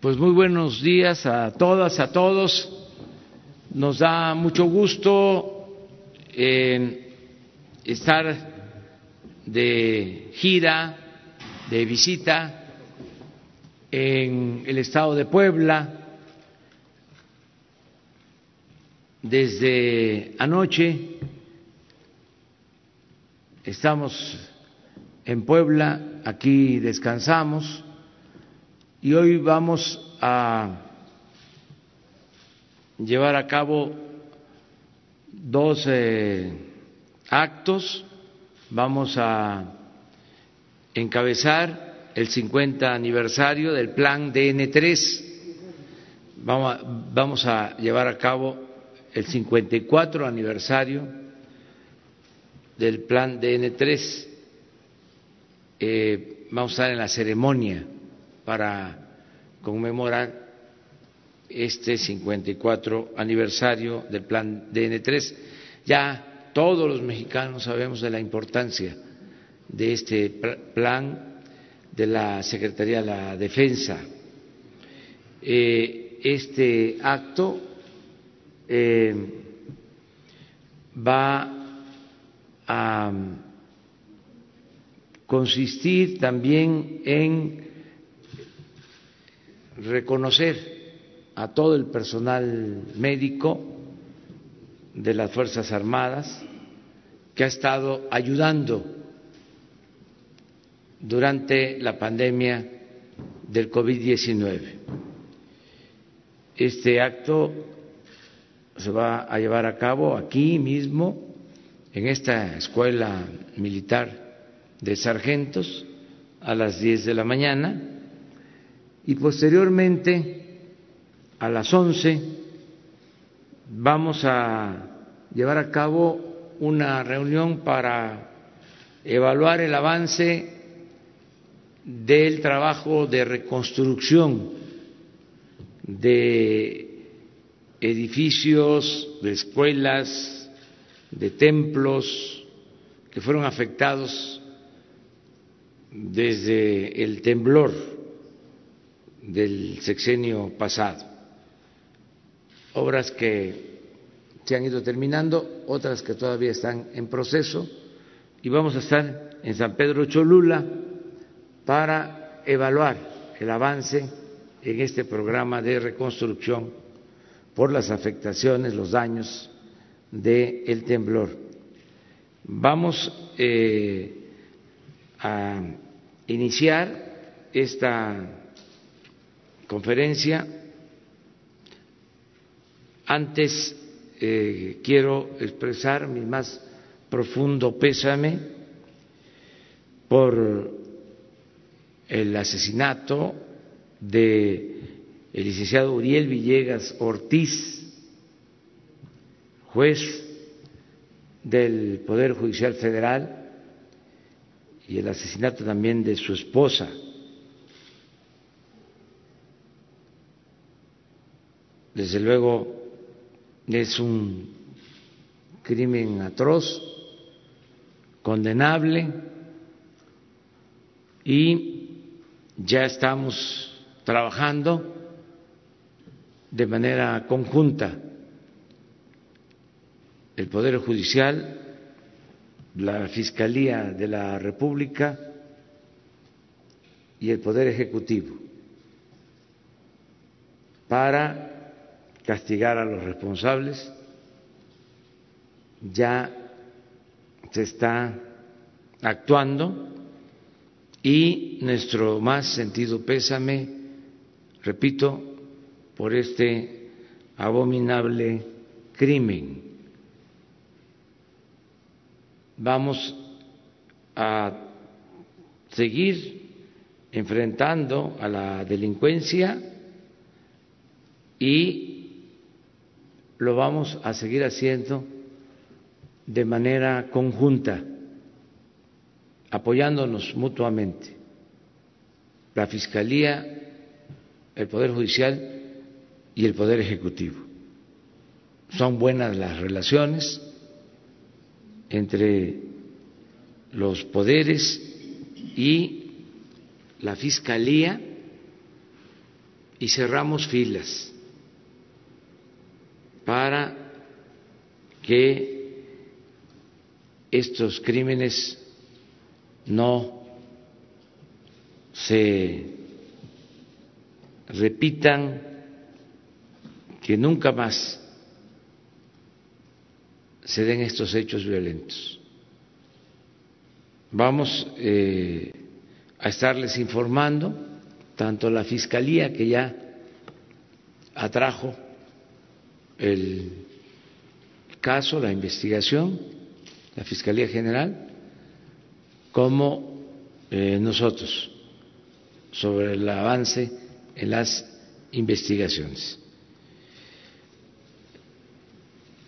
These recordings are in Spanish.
Pues muy buenos días a todas, a todos. Nos da mucho gusto estar de gira, de visita en el estado de Puebla. Desde anoche estamos en Puebla, aquí descansamos y hoy vamos a llevar a cabo dos eh, actos. Vamos a encabezar el 50 aniversario del plan DN3. Vamos a, vamos a llevar a cabo el 54 aniversario del plan DN3. Eh, vamos a estar en la ceremonia para conmemorar este 54 aniversario del plan DN3. Ya todos los mexicanos sabemos de la importancia de este plan de la Secretaría de la Defensa. Eh, este acto eh, va a consistir también en reconocer a todo el personal médico de las Fuerzas Armadas que ha estado ayudando durante la pandemia del COVID-19. Este acto se va a llevar a cabo aquí mismo, en esta escuela militar de sargentos, a las 10 de la mañana y posteriormente a las 11 vamos a llevar a cabo una reunión para evaluar el avance del trabajo de reconstrucción de edificios, de escuelas, de templos que fueron afectados desde el temblor del sexenio pasado. Obras que se han ido terminando, otras que todavía están en proceso y vamos a estar en San Pedro Cholula para evaluar el avance en este programa de reconstrucción por las afectaciones, los daños del temblor. Vamos eh, a iniciar esta conferencia. Antes eh, quiero expresar mi más profundo pésame por el asesinato de el licenciado Uriel Villegas Ortiz, juez del Poder Judicial Federal, y el asesinato también de su esposa, Desde luego es un crimen atroz, condenable, y ya estamos trabajando de manera conjunta el Poder Judicial, la Fiscalía de la República y el Poder Ejecutivo para castigar a los responsables, ya se está actuando y nuestro más sentido pésame, repito, por este abominable crimen. Vamos a seguir enfrentando a la delincuencia y lo vamos a seguir haciendo de manera conjunta, apoyándonos mutuamente. La Fiscalía, el Poder Judicial y el Poder Ejecutivo. Son buenas las relaciones entre los poderes y la Fiscalía y cerramos filas para que estos crímenes no se repitan, que nunca más se den estos hechos violentos. Vamos eh, a estarles informando, tanto la Fiscalía, que ya atrajo el caso, la investigación, la Fiscalía General, como eh, nosotros, sobre el avance en las investigaciones.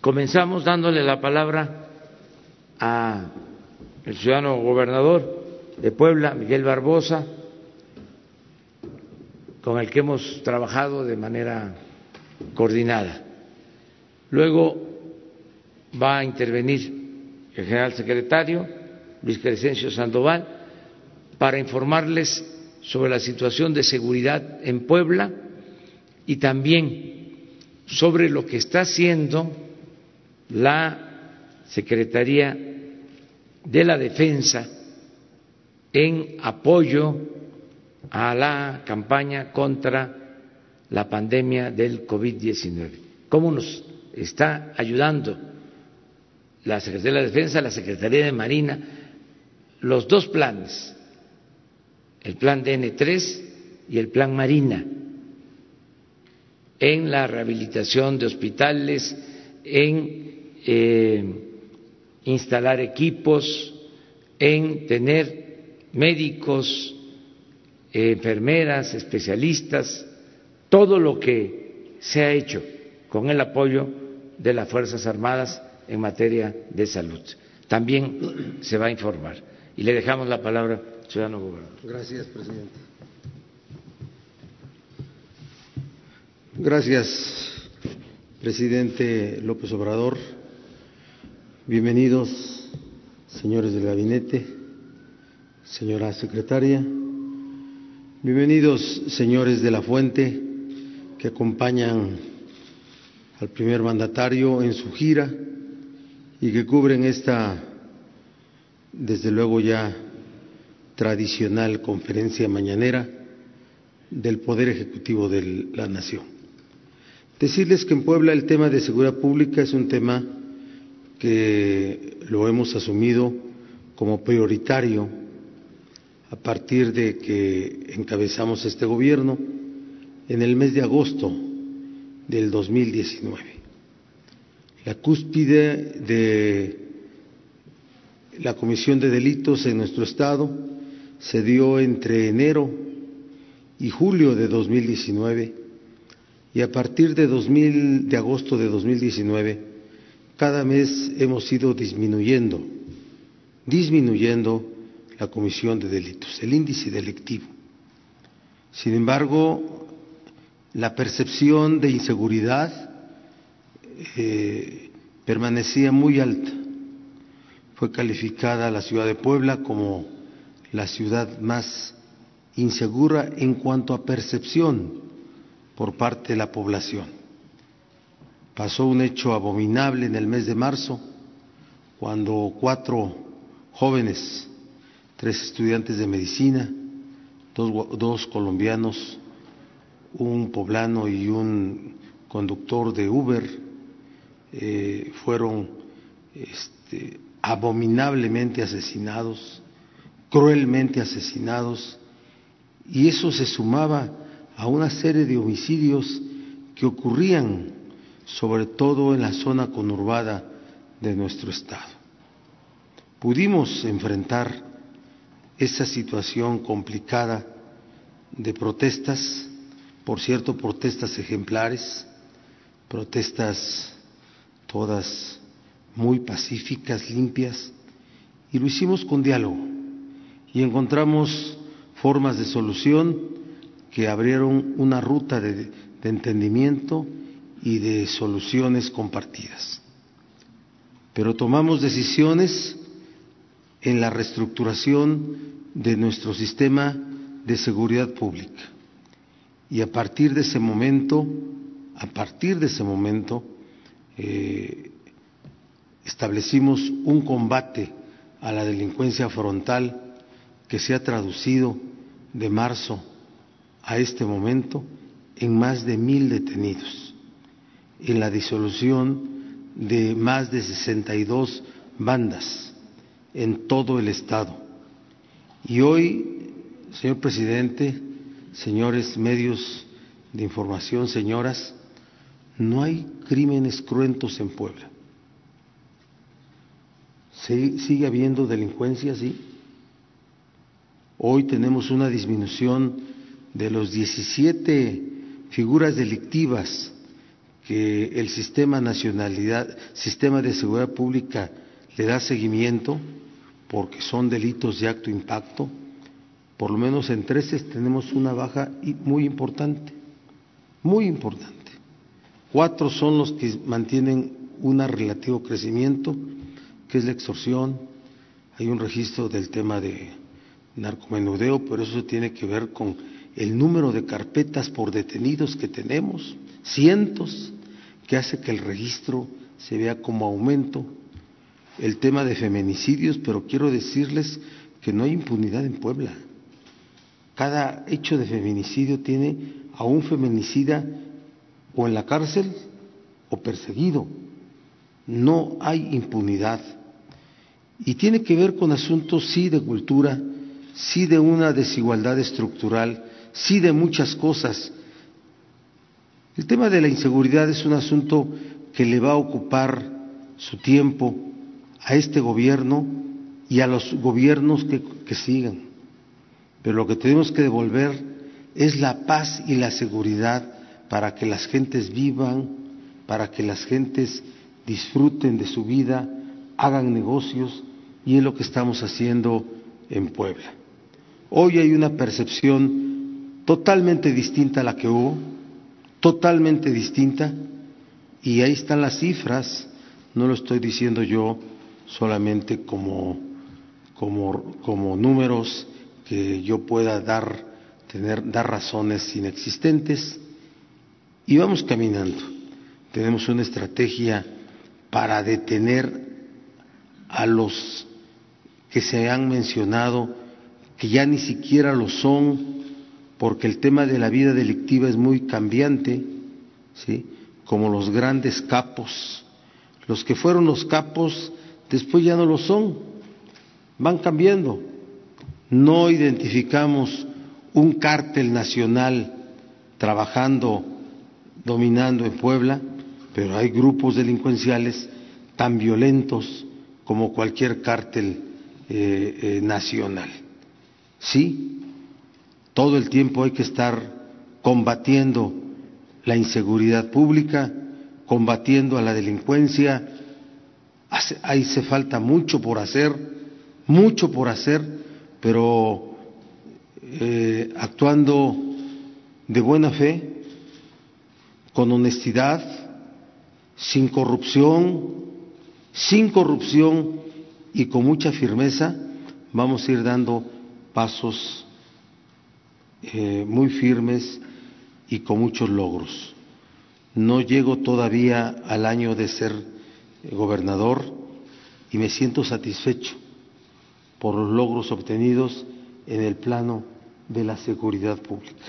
Comenzamos dándole la palabra a el ciudadano gobernador de Puebla, Miguel Barbosa, con el que hemos trabajado de manera coordinada. Luego va a intervenir el general secretario Luis Crescencio Sandoval para informarles sobre la situación de seguridad en Puebla y también sobre lo que está haciendo la Secretaría de la Defensa en apoyo a la campaña contra la pandemia del COVID-19. ¿Cómo nos está ayudando la Secretaría de la Defensa, la Secretaría de Marina, los dos planes, el plan DN3 y el plan Marina, en la rehabilitación de hospitales, en eh, instalar equipos, en tener médicos, enfermeras, especialistas, todo lo que se ha hecho con el apoyo de las Fuerzas Armadas en materia de salud. También se va a informar. Y le dejamos la palabra, ciudadano gobernador. Gracias, presidente. Gracias, presidente López Obrador. Bienvenidos, señores del gabinete, señora secretaria. Bienvenidos, señores de la Fuente, que acompañan al primer mandatario en su gira y que cubren esta, desde luego ya tradicional conferencia mañanera del Poder Ejecutivo de la Nación. Decirles que en Puebla el tema de seguridad pública es un tema que lo hemos asumido como prioritario a partir de que encabezamos este gobierno en el mes de agosto del 2019. La cúspide de la comisión de delitos en nuestro Estado se dio entre enero y julio de 2019 y a partir de, 2000, de agosto de 2019 cada mes hemos ido disminuyendo, disminuyendo la comisión de delitos, el índice delictivo. Sin embargo, la percepción de inseguridad eh, permanecía muy alta. Fue calificada la ciudad de Puebla como la ciudad más insegura en cuanto a percepción por parte de la población. Pasó un hecho abominable en el mes de marzo, cuando cuatro jóvenes, tres estudiantes de medicina, dos, dos colombianos, un poblano y un conductor de Uber, eh, fueron este, abominablemente asesinados, cruelmente asesinados, y eso se sumaba a una serie de homicidios que ocurrían sobre todo en la zona conurbada de nuestro estado. Pudimos enfrentar esa situación complicada de protestas, por cierto, protestas ejemplares, protestas todas muy pacíficas, limpias, y lo hicimos con diálogo y encontramos formas de solución que abrieron una ruta de, entendimiento y de soluciones compartidas. Pero tomamos decisiones en la reestructuración de nuestro sistema de seguridad pública y a partir de ese momento, a partir de ese momento, eh, establecimos un combate a la delincuencia frontal que se ha traducido de marzo a este momento en más de mil detenidos, en la disolución de más de 62 bandas en todo el Estado. Y hoy, señor presidente, señores medios de información, señoras, no hay crímenes cruentos en Puebla. ¿Sigue habiendo delincuencia? Sí. Hoy tenemos una disminución de los 17 figuras delictivas que el sistema nacionalidad, sistema de seguridad pública le da seguimiento porque son delitos de acto impacto, por lo menos en 13 tenemos una baja muy importante, muy importante. Cuatro son los que mantienen un relativo crecimiento, que es la extorsión. Hay un registro del tema de narcomenudeo, pero eso tiene que ver con el número de carpetas por detenidos que tenemos, cientos, que hace que el registro se vea como aumento. El tema de feminicidios, pero quiero decirles que no hay impunidad en Puebla. Cada hecho de feminicidio tiene a un feminicida o en la cárcel o perseguido. No hay impunidad. Y tiene que ver con asuntos, sí, de cultura, sí, de una desigualdad estructural, sí de muchas cosas. El tema de la inseguridad es un asunto que le va a ocupar su tiempo a este gobierno y a los gobiernos que, que sigan. Pero lo que tenemos que devolver es la paz y la seguridad para que las gentes vivan, para que las gentes disfruten de su vida, hagan negocios, y es lo que estamos haciendo en Puebla. Hoy hay una percepción totalmente distinta a la que hubo, totalmente distinta, y ahí están las cifras, no lo estoy diciendo yo solamente como, como, como números que yo pueda dar, tener, dar razones inexistentes, y vamos caminando. Tenemos una estrategia para detener a los que se han mencionado, que ya ni siquiera lo son, porque el tema de la vida delictiva es muy cambiante, ¿sí? como los grandes capos. Los que fueron los capos después ya no lo son, van cambiando. No identificamos un cártel nacional trabajando, dominando en Puebla, pero hay grupos delincuenciales tan violentos como cualquier cártel eh, eh, nacional. Sí, todo el tiempo hay que estar combatiendo la inseguridad pública, combatiendo a la delincuencia. Ahí se falta mucho por hacer, mucho por hacer, pero eh, actuando de buena fe, con honestidad, sin corrupción, sin corrupción y con mucha firmeza, vamos a ir dando pasos eh, muy firmes y con muchos logros. No llego todavía al año de ser gobernador y me siento satisfecho por los logros obtenidos en el plano de la seguridad pública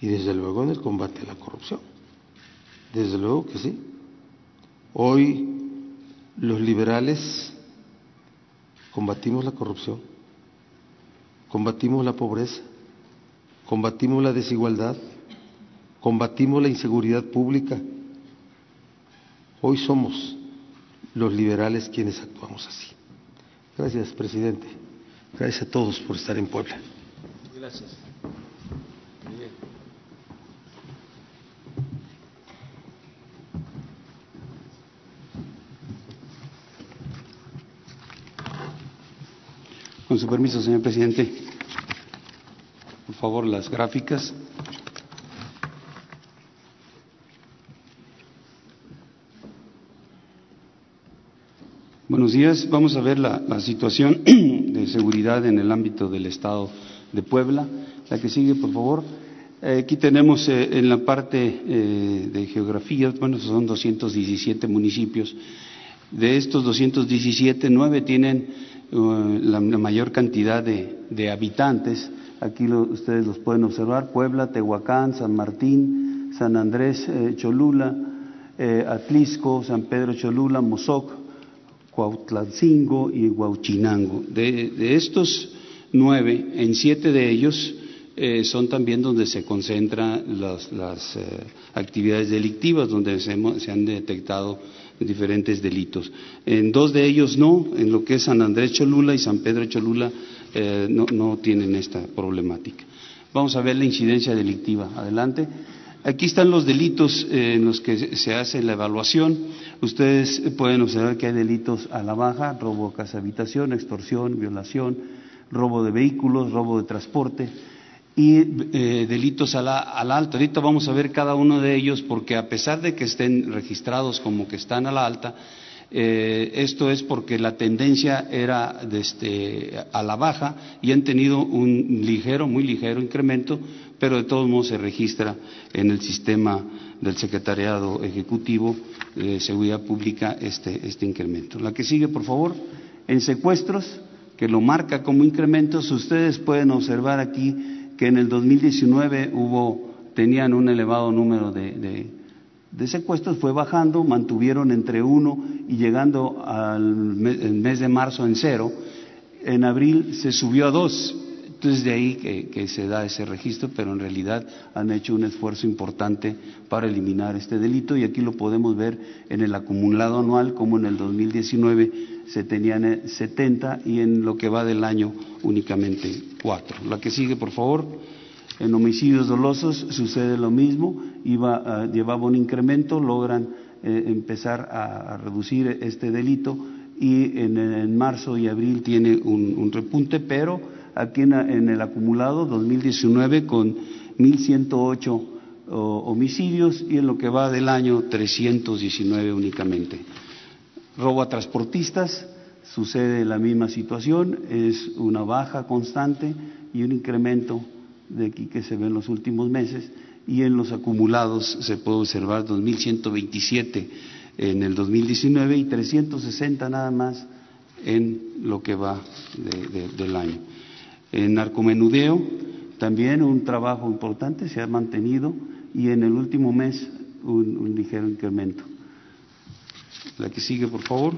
y desde luego en el combate a la corrupción. Desde luego que sí. Hoy los liberales combatimos la corrupción, combatimos la pobreza, combatimos la desigualdad, combatimos la inseguridad pública. Hoy somos los liberales quienes actuamos así. Gracias, presidente. Gracias a todos por estar en Puebla. Gracias. Con su permiso, señor presidente favor las gráficas. Buenos días. Vamos a ver la, situación de seguridad en el ámbito del Estado de Puebla. La que sigue, por favor. Eh, aquí tenemos eh, en la parte de geografía, bueno, son 217 municipios. De estos 217, nueve tienen la, mayor cantidad de, habitantes. Aquí ustedes los pueden observar, Puebla, Tehuacán, San Martín, San Andrés, Cholula, Atlisco, San Pedro Cholula, Mozoc, Cuautlancingo y Huauchinango. De, estos nueve, en siete de ellos eh, son también donde se concentran las, eh, actividades delictivas, donde se, han detectado diferentes delitos. En dos de ellos no, en lo que es San Andrés Cholula y San Pedro Cholula eh, no tienen esta problemática. Vamos a ver la incidencia delictiva. Adelante. Aquí están los delitos eh, en los que se hace la evaluación. Ustedes pueden observar que hay delitos a la baja, robo a casa habitación, extorsión, violación, robo de vehículos, robo de transporte y eh, delitos a la, alta. Ahorita vamos a ver cada uno de ellos porque a pesar de que estén registrados como que están a la alta, eh, esto es porque la tendencia era este, a la baja y han tenido un ligero, muy ligero incremento pero de todos modos se registra en el sistema del Secretariado Ejecutivo de Seguridad Pública este, este incremento. La que sigue, por favor, en secuestros, que lo marca como incrementos, ustedes pueden observar aquí que en el 2019 hubo, tenían un elevado número de, de, secuestros, fue bajando, mantuvieron entre uno y llegando al mes de marzo en cero. En abril se subió a dos entonces de ahí que, se da ese registro, pero en realidad han hecho un esfuerzo importante para eliminar este delito y aquí lo podemos ver en el acumulado anual, como en el 2019 se tenían 70 eh, y en lo que va del año únicamente 4. La que sigue, por favor. En homicidios dolosos sucede lo mismo, iba, ah, llevaba un incremento, logran eh, empezar a, reducir este delito y en, marzo y abril tiene un repunte, pero aquí en, el acumulado 2019 con 1.108 homicidios y en lo que va del año 319 únicamente. Robo a transportistas, sucede la misma situación, es una baja constante y un incremento de aquí que se ve en los últimos meses y en los acumulados se puede observar 2.127 en el 2019 y 360 nada más en lo que va del año. En narcomenudeo también un trabajo importante se ha mantenido y en el último mes un, ligero incremento. La que sigue, por favor.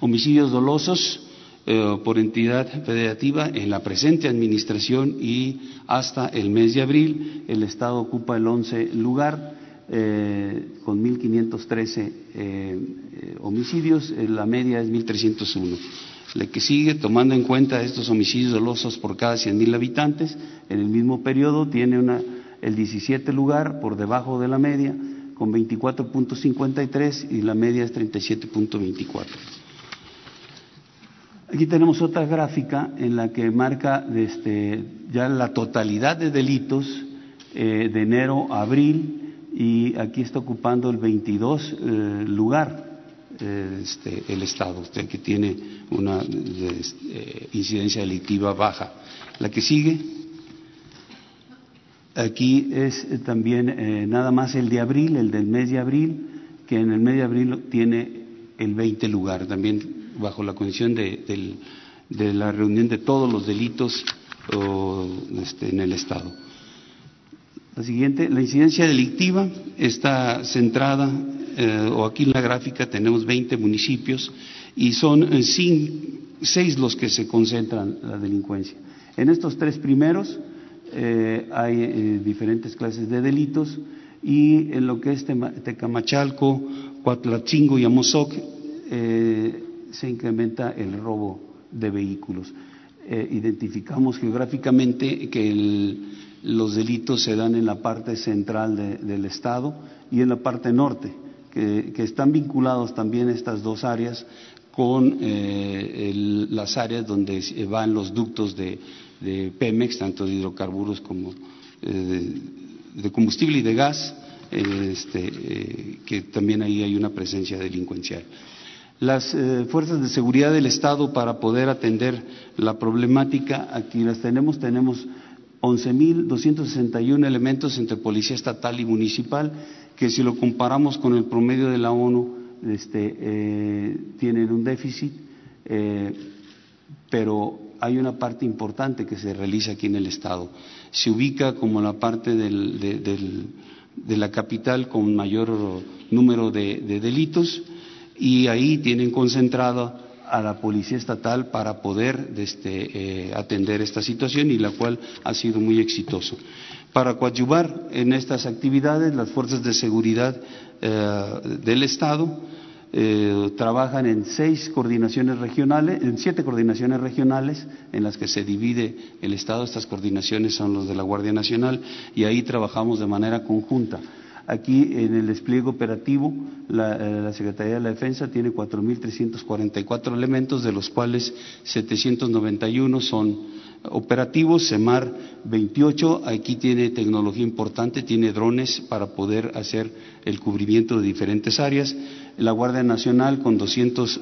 Homicidios dolosos eh, por entidad federativa en la presente administración y hasta el mes de abril el Estado ocupa el 11 lugar eh, con 1.513 eh, homicidios, la media es 1.301. La que sigue, tomando en cuenta estos homicidios dolosos por cada 100.000 habitantes, en el mismo periodo tiene una, el 17 lugar por debajo de la media, con 24.53 y la media es 37.24. Aquí tenemos otra gráfica en la que marca este, ya la totalidad de delitos eh, de enero a abril y aquí está ocupando el 22 eh, lugar este, el Estado, usted que tiene una eh, incidencia delictiva baja. La que sigue, aquí es eh, también eh, nada más el de abril, el del mes de abril, que en el mes de abril tiene el 20 lugar, también bajo la condición de, la reunión de todos los delitos este, en el Estado. La siguiente, la incidencia delictiva está centrada eh, o aquí en la gráfica tenemos 20 municipios y son eh, seis los que se concentran la delincuencia. En estos tres primeros eh, hay diferentes clases de delitos y en lo que es Tecamachalco, Coatlatzingo y Amozoc se incrementa el robo de vehículos. identificamos geográficamente que los delitos se dan en la parte central del Estado y en la parte norte que, están vinculados también estas dos áreas con eh, las áreas donde van los ductos de, Pemex, tanto de hidrocarburos como eh, de, combustible y de gas, este, eh, que también ahí hay una presencia delincuencial. Las fuerzas de seguridad del Estado para poder atender la problemática, aquí las tenemos, tenemos 11.261 elementos entre policía estatal y municipal, que si lo comparamos con el promedio de la ONU, este, eh, tienen un déficit, eh, pero hay una parte importante que se realiza aquí en el Estado. Se ubica como la parte de, la capital con mayor número de, delitos y ahí tienen concentrada a la Policía Estatal para poder este, eh, atender esta situación y la cual ha sido muy exitoso. Para coadyuvar en estas actividades, las fuerzas de seguridad eh, del Estado eh, trabajan en seis coordinaciones regionales, en siete coordinaciones regionales en las que se divide el Estado. Estas coordinaciones son los de la Guardia Nacional y ahí trabajamos de manera conjunta. Aquí en el despliegue operativo, la, eh, Secretaría de la Defensa tiene 4.344 elementos, de los cuales 791 son operativos, CEMAR 28, aquí tiene tecnología importante, tiene drones para poder hacer el cubrimiento de diferentes áreas. La Guardia Nacional con 200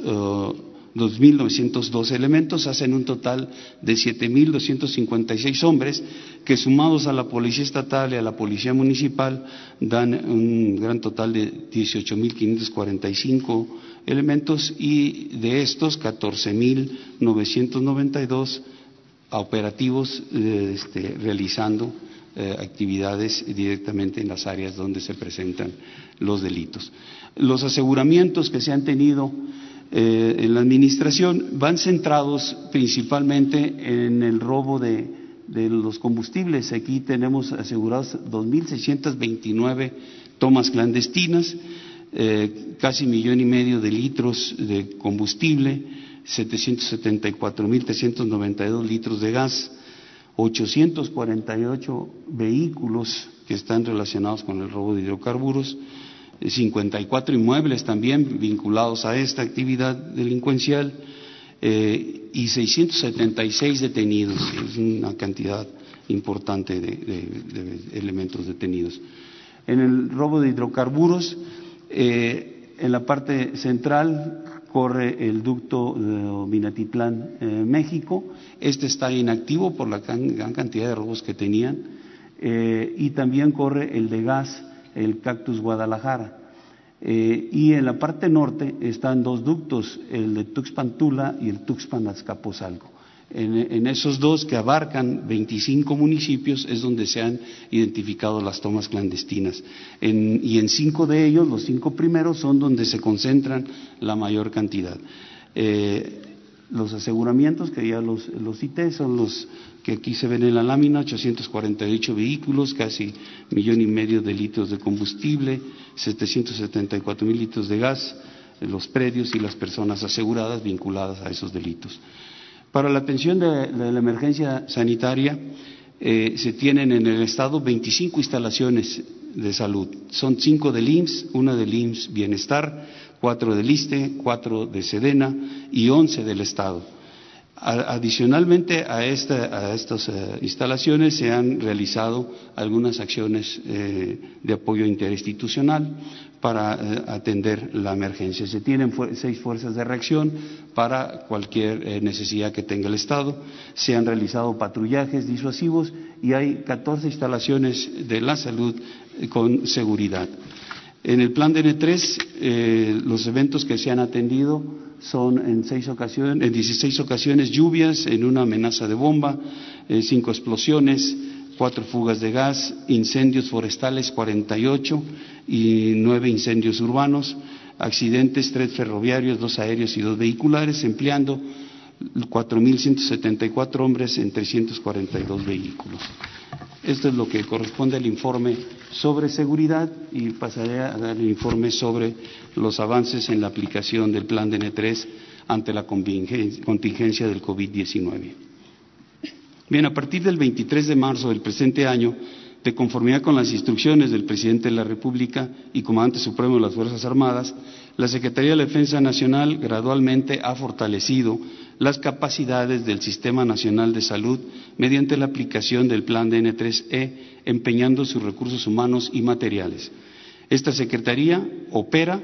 2.902 elementos hacen un total de 7.256 hombres que sumados a la Policía Estatal y a la Policía Municipal dan un gran total de 18.545 elementos y de estos 14.992 operativos eh, este, realizando eh, actividades directamente en las áreas donde se presentan los delitos. Los aseguramientos que se han tenido eh, en la administración van centrados principalmente en el robo de, los combustibles. Aquí tenemos asegurados 2.629 tomas clandestinas, casi millón y medio de litros de combustible, 774.392 litros de gas, 848 vehículos que están relacionados con el robo de hidrocarburos, 54 inmuebles también vinculados a esta actividad delincuencial. Eh, y 676 detenidos, es una cantidad importante de, elementos detenidos. En el robo de hidrocarburos, eh, en la parte central corre el ducto de Minatitlán, eh, México. Este está inactivo por la gran cantidad de robos que tenían. y también corre el de gas el Cactus Guadalajara. Eh, y en la parte norte están dos ductos, el de Tuxpan Tula y el Tuxpan Azcapotzalco. En, esos dos que abarcan 25 municipios es donde se han identificado las tomas clandestinas. y en cinco de ellos, los cinco primeros, son donde se concentran la mayor cantidad. Eh, los aseguramientos, que ya los, los cité, son los que aquí se ven en la lámina, 848 vehículos, casi millón y medio de litros de combustible, 774 mil litros de gas, los predios y las personas aseguradas vinculadas a esos delitos. Para la atención de, la emergencia sanitaria, eh, se tienen en el Estado 25 instalaciones de salud. Son cinco del IMSS, una del IMSS Bienestar, cuatro del ISTE, cuatro de SEDENA y once del Estado. Adicionalmente a, estas eh, instalaciones se han realizado algunas acciones eh, de apoyo interinstitucional para eh, atender la emergencia. Se tienen seis fuerzas de reacción para cualquier necesidad que tenga el Estado. Se han realizado patrullajes disuasivos y hay 14 instalaciones de la salud con seguridad. En el plan de N3, los eventos que se han atendido son en, seis ocasiones, en 16 ocasiones lluvias, en una amenaza de bomba, eh, cinco explosiones, cuatro fugas de gas, incendios forestales 48 y nueve incendios urbanos, accidentes, tres ferroviarios, dos aéreos y dos vehiculares, empleando 4.174 hombres en 342 vehículos. Esto es lo que corresponde al informe sobre seguridad y pasaré a dar el informe sobre los avances en la aplicación del plan de N3 ante la contingencia del COVID-19. Bien, a partir del 23 de marzo del presente año, de conformidad con las instrucciones del presidente de la República y comandante supremo de las Fuerzas Armadas, la Secretaría de la Defensa Nacional gradualmente ha fortalecido las capacidades del Sistema Nacional de Salud mediante la aplicación del Plan de N3E, empeñando sus recursos humanos y materiales. Esta Secretaría opera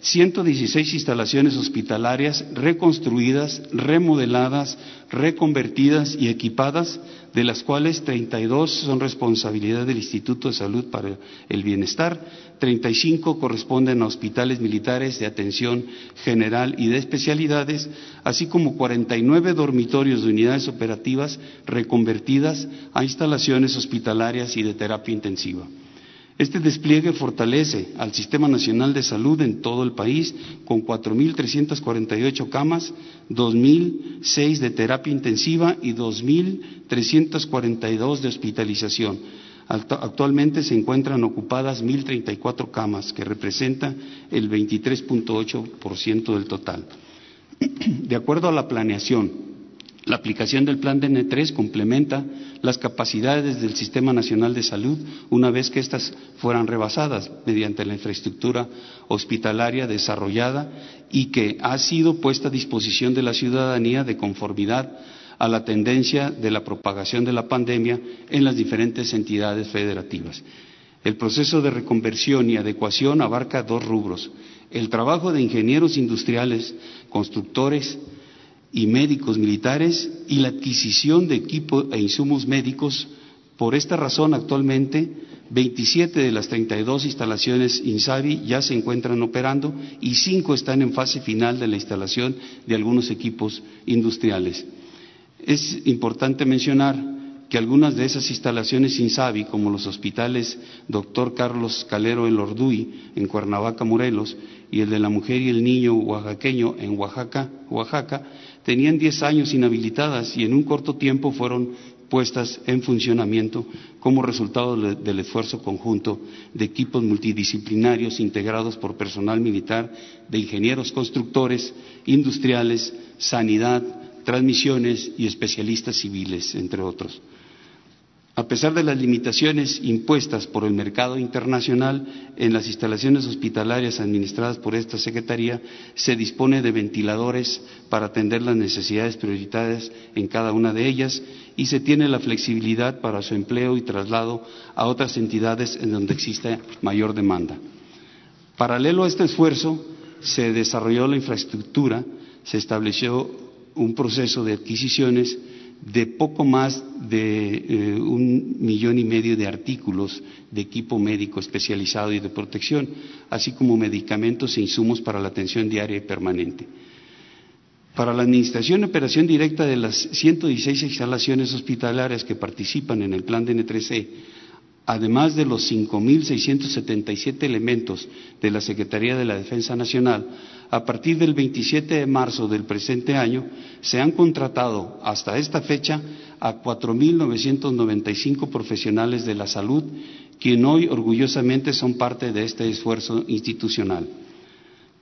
116 instalaciones hospitalarias reconstruidas, remodeladas, reconvertidas y equipadas, de las cuales 32 son responsabilidad del Instituto de Salud para el Bienestar, 35 corresponden a hospitales militares de atención general y de especialidades, así como 49 dormitorios de unidades operativas reconvertidas a instalaciones hospitalarias y de terapia intensiva. Este despliegue fortalece al Sistema Nacional de Salud en todo el país con 4.348 camas, 2.006 de terapia intensiva y 2.342 de hospitalización. Actualmente se encuentran ocupadas 1.034 camas, que representa el 23.8% del total. De acuerdo a la planeación, la aplicación del plan DN3 complementa las capacidades del Sistema Nacional de Salud una vez que éstas fueran rebasadas mediante la infraestructura hospitalaria desarrollada y que ha sido puesta a disposición de la ciudadanía de conformidad a la tendencia de la propagación de la pandemia en las diferentes entidades federativas. El proceso de reconversión y adecuación abarca dos rubros. El trabajo de ingenieros industriales, constructores, y médicos militares y la adquisición de equipo e insumos médicos. Por esta razón, actualmente, 27 de las 32 instalaciones INSABI ya se encuentran operando y 5 están en fase final de la instalación de algunos equipos industriales. Es importante mencionar que algunas de esas instalaciones INSABI, como los hospitales Dr. Carlos Calero El Orduy en Cuernavaca, Morelos, y el de la mujer y el niño oaxaqueño en Oaxaca, Oaxaca, tenían 10 años inhabilitadas y en un corto tiempo fueron puestas en funcionamiento como resultado del esfuerzo conjunto de equipos multidisciplinarios integrados por personal militar, de ingenieros constructores, industriales, sanidad, transmisiones y especialistas civiles, entre otros. A pesar de las limitaciones impuestas por el mercado internacional, en las instalaciones hospitalarias administradas por esta Secretaría se dispone de ventiladores para atender las necesidades prioritarias en cada una de ellas y se tiene la flexibilidad para su empleo y traslado a otras entidades en donde existe mayor demanda. Paralelo a este esfuerzo, se desarrolló la infraestructura, se estableció un proceso de adquisiciones de poco más de eh, un millón y medio de artículos de equipo médico especializado y de protección, así como medicamentos e insumos para la atención diaria y permanente. Para la administración y operación directa de las 116 instalaciones hospitalarias que participan en el plan de N3C, además de los 5.677 elementos de la Secretaría de la Defensa Nacional, a partir del 27 de marzo del presente año, se han contratado hasta esta fecha a 4.995 profesionales de la salud, quien hoy orgullosamente son parte de este esfuerzo institucional.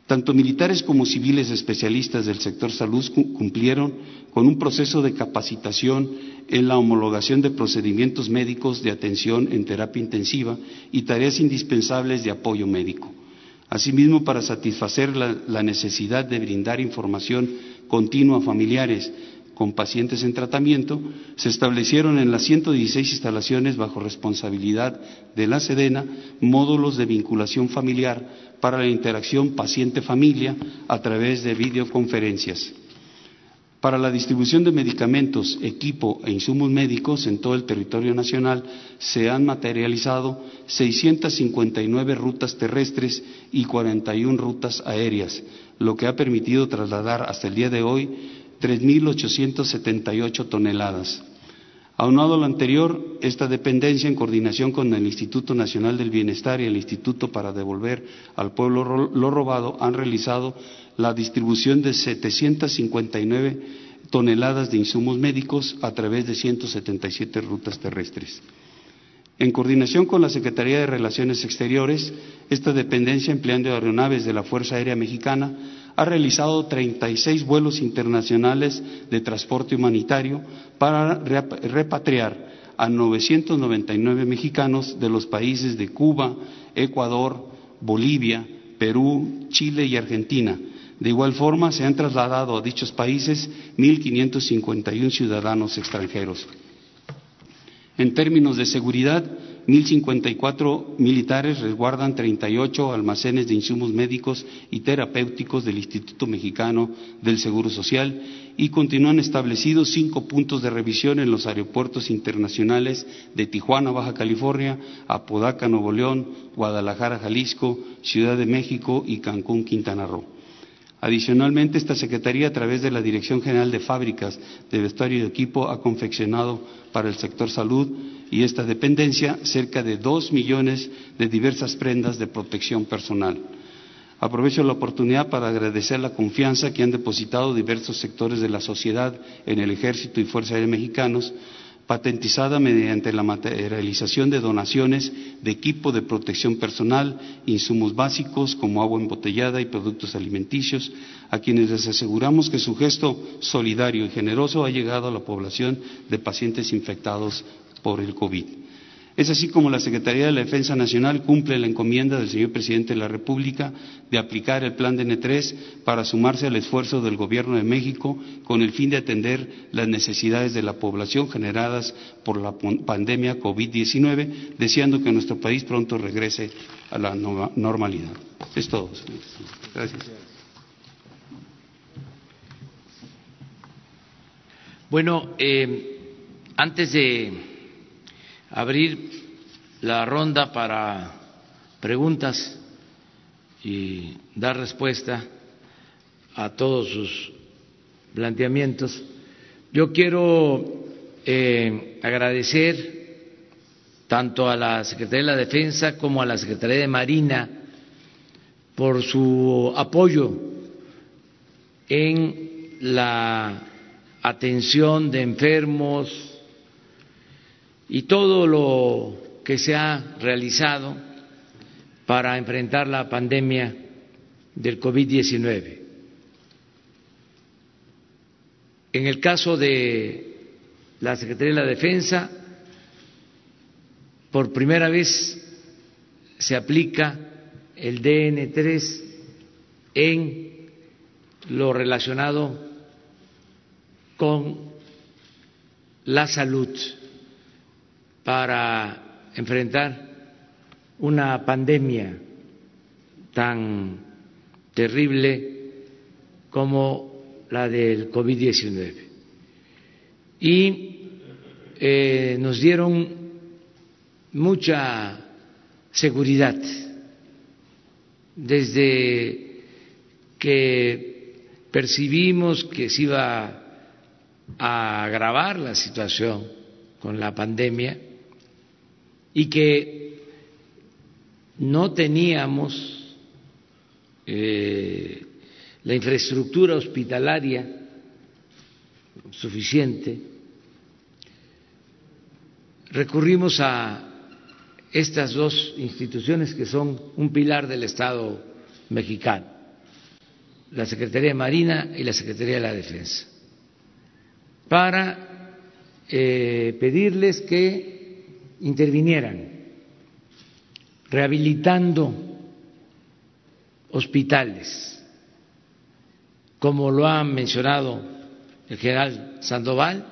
Tanto militares como civiles especialistas del sector salud cumplieron con un proceso de capacitación en la homologación de procedimientos médicos de atención en terapia intensiva y tareas indispensables de apoyo médico. Asimismo, para satisfacer la, necesidad de brindar información continua a familiares con pacientes en tratamiento, se establecieron en las 116 instalaciones bajo responsabilidad de la Sedena módulos de vinculación familiar para la interacción paciente-familia a través de videoconferencias. Para la distribución de medicamentos, equipo e insumos médicos en todo el territorio nacional se han materializado 659 rutas terrestres y 41 rutas aéreas, lo que ha permitido trasladar hasta el día de hoy 3.878 toneladas. Aunado a lo anterior, esta dependencia, en coordinación con el Instituto Nacional del Bienestar y el Instituto para Devolver al Pueblo lo Robado, han realizado la distribución de 759 toneladas de insumos médicos a través de 177 rutas terrestres. En coordinación con la Secretaría de Relaciones Exteriores, esta dependencia, empleando aeronaves de la Fuerza Aérea Mexicana, ha realizado 36 vuelos internacionales de transporte humanitario para repatriar a 999 mexicanos de los países de Cuba, Ecuador, Bolivia, Perú, Chile y Argentina, de igual forma, se han trasladado a dichos países 1.551 ciudadanos extranjeros. En términos de seguridad, 1.054 militares resguardan 38 almacenes de insumos médicos y terapéuticos del Instituto Mexicano del Seguro Social y continúan establecidos cinco puntos de revisión en los aeropuertos internacionales de Tijuana, Baja California, Apodaca, Nuevo León, Guadalajara, Jalisco, Ciudad de México y Cancún, Quintana Roo. Adicionalmente, esta Secretaría, a través de la Dirección General de Fábricas de Vestuario y de Equipo, ha confeccionado para el sector salud y esta dependencia cerca de dos millones de diversas prendas de protección personal. Aprovecho la oportunidad para agradecer la confianza que han depositado diversos sectores de la sociedad en el Ejército y Fuerza Aérea Mexicanos, patentizada mediante la materialización de donaciones de equipo de protección personal, insumos básicos como agua embotellada y productos alimenticios, a quienes les aseguramos que su gesto solidario y generoso ha llegado a la población de pacientes infectados por el COVID. Es así como la Secretaría de la Defensa Nacional cumple la encomienda del señor presidente de la República de aplicar el plan de N3 para sumarse al esfuerzo del Gobierno de México con el fin de atender las necesidades de la población generadas por la pandemia COVID-19, deseando que nuestro país pronto regrese a la normalidad. Es todo. Gracias. Bueno, eh, antes de abrir la ronda para preguntas y dar respuesta a todos sus planteamientos. Yo quiero eh, agradecer tanto a la Secretaría de la Defensa como a la Secretaría de Marina por su apoyo en la atención de enfermos, y todo lo que se ha realizado para enfrentar la pandemia del COVID-19. En el caso de la Secretaría de la Defensa, por primera vez se aplica el DN3 en lo relacionado con la salud para enfrentar una pandemia tan terrible como la del COVID-19. Y eh, nos dieron mucha seguridad desde que percibimos que se iba a agravar la situación con la pandemia, y que no teníamos eh, la infraestructura hospitalaria suficiente, recurrimos a estas dos instituciones que son un pilar del Estado mexicano, la Secretaría de Marina y la Secretaría de la Defensa, para eh, pedirles que intervinieran, rehabilitando hospitales, como lo ha mencionado el general Sandoval,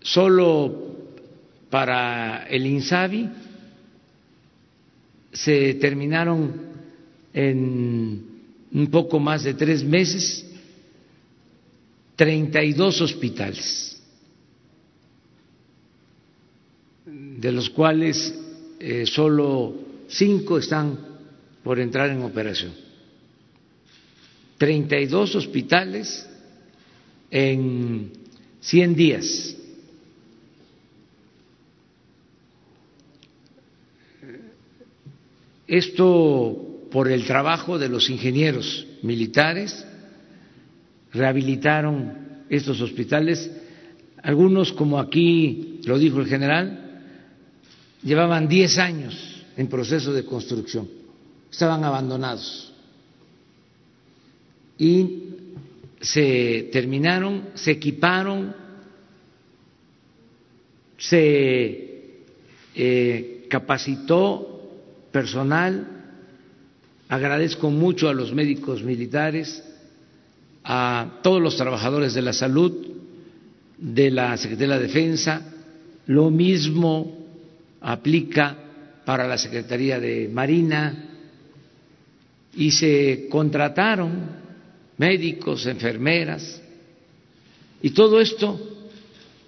solo para el INSABI se terminaron en un poco más de tres meses 32 hospitales de los cuales eh, solo cinco están por entrar en operación. 32 hospitales en 100 días. Esto por el trabajo de los ingenieros militares, rehabilitaron estos hospitales, algunos como aquí lo dijo el general, llevaban 10 años en proceso de construcción, estaban abandonados. Y se terminaron, se equiparon, se eh, capacitó personal, agradezco mucho a los médicos militares, a todos los trabajadores de la salud, de la Secretaría de la Defensa, lo mismo aplica para la Secretaría de Marina y se contrataron médicos, enfermeras, y todo esto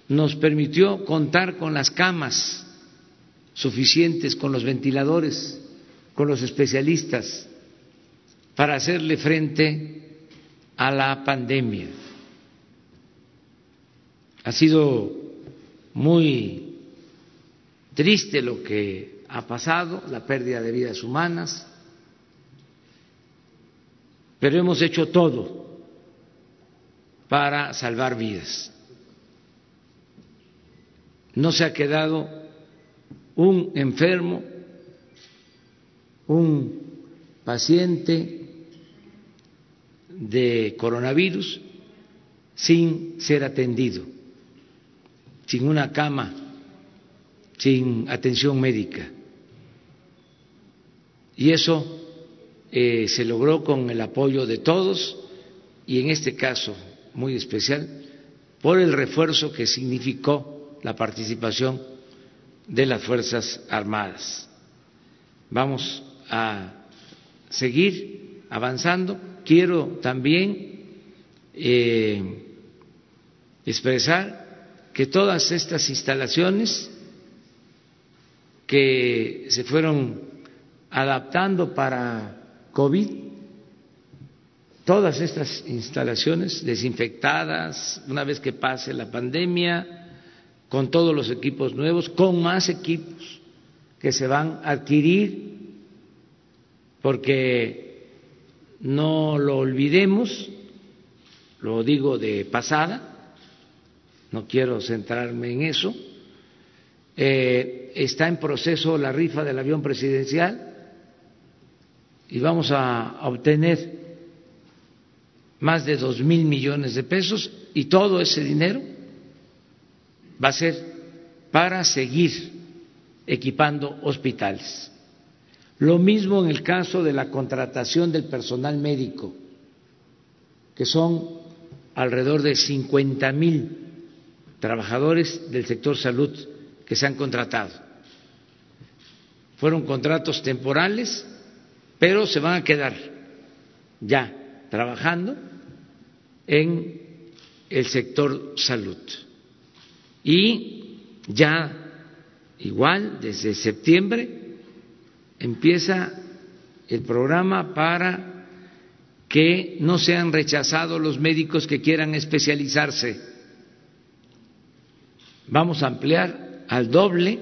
nos permitió contar con las camas suficientes, con los ventiladores, con los especialistas, para hacerle frente a la pandemia. Ha sido muy triste lo que ha pasado, la pérdida de vidas humanas, pero hemos hecho todo para salvar vidas. No se ha quedado un enfermo, un paciente de coronavirus sin ser atendido, sin una cama, sin atención médica. Y eso eh, se logró con el apoyo de todos y en este caso muy especial por el refuerzo que significó la participación de las Fuerzas Armadas. Vamos a seguir avanzando. Quiero también eh, expresar que todas estas instalaciones que se fueron adaptando para COVID, todas estas instalaciones desinfectadas una vez que pase la pandemia, con todos los equipos nuevos, con más equipos que se van a adquirir, porque no lo olvidemos, lo digo de pasada, no quiero centrarme en eso, eh, está en proceso la rifa del avión presidencial, y vamos a obtener más de dos mil millones de pesos y todo ese dinero va a ser para seguir equipando hospitales. Lo mismo en el caso de la contratación del personal médico, que son alrededor de cincuenta mil trabajadores del sector salud que se han contratado. Fueron contratos temporales pero se van a quedar ya trabajando en el sector salud. Y ya igual desde septiembre empieza el programa para que no sean rechazados los médicos que quieran especializarse. Vamos a ampliar al doble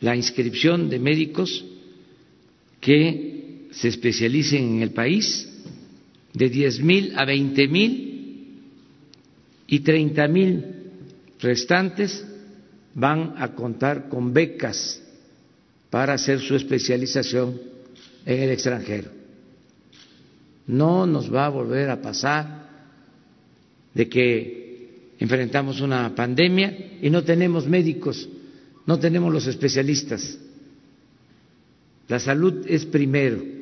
la inscripción de médicos que se especialicen en el país, de diez mil a veinte mil y treinta mil restantes van a contar con becas para hacer su especialización en el extranjero. No nos va a volver a pasar de que enfrentamos una pandemia y no tenemos médicos, no tenemos los especialistas. La salud es primero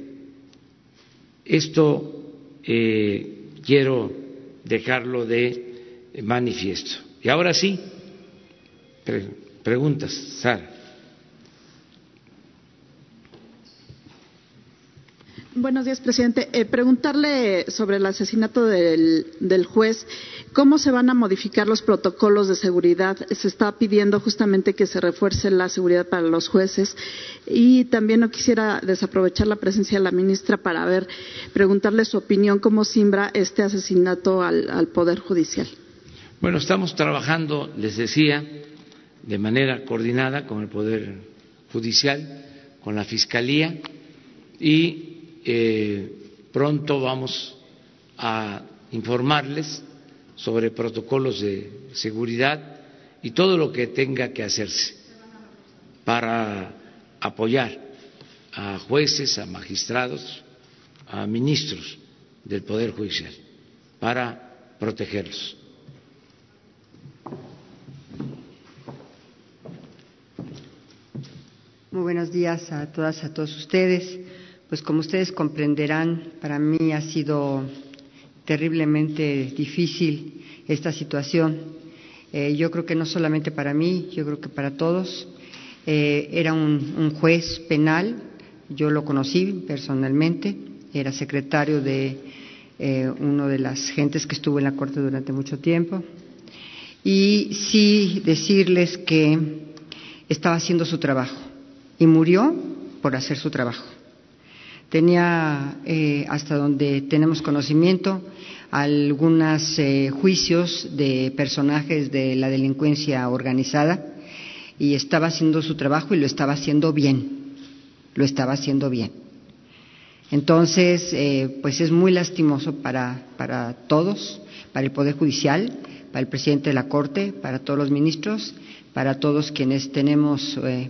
esto eh, quiero dejarlo de manifiesto. Y ahora sí, preguntas, Sara. Buenos días, presidente. Eh, preguntarle sobre el asesinato del, juez, ¿cómo se van a modificar los protocolos de seguridad? Se está pidiendo justamente que se refuerce la seguridad para los jueces. Y también no quisiera desaprovechar la presencia de la ministra para ver, preguntarle su opinión, cómo simbra este asesinato al Poder Judicial. Bueno, estamos trabajando, les decía, de manera coordinada con el Poder Judicial, con la Fiscalía y eh, pronto vamos a informarles sobre protocolos de seguridad y todo lo que tenga que hacerse para apoyar a jueces, a magistrados, a ministros del Poder Judicial, para protegerlos. Muy buenos días a todas, a todos ustedes pues como ustedes comprenderán, para mí ha sido terriblemente difícil esta situación. Eh, yo creo que no solamente para mí, yo creo que para todos. Eh, era un, juez penal, yo lo conocí personalmente, era secretario de eh, uno de las gentes que estuvo en la Corte durante mucho tiempo. Y sí decirles que estaba haciendo su trabajo y murió por hacer su trabajo. Tenía, eh, hasta donde tenemos conocimiento, algunos eh, juicios de personajes de la delincuencia organizada y estaba haciendo su trabajo y lo estaba haciendo bien, lo estaba haciendo bien. Entonces, eh, pues es muy lastimoso para, para todos, para el Poder Judicial, para el presidente de la Corte, para todos los ministros, para todos quienes tenemos eh,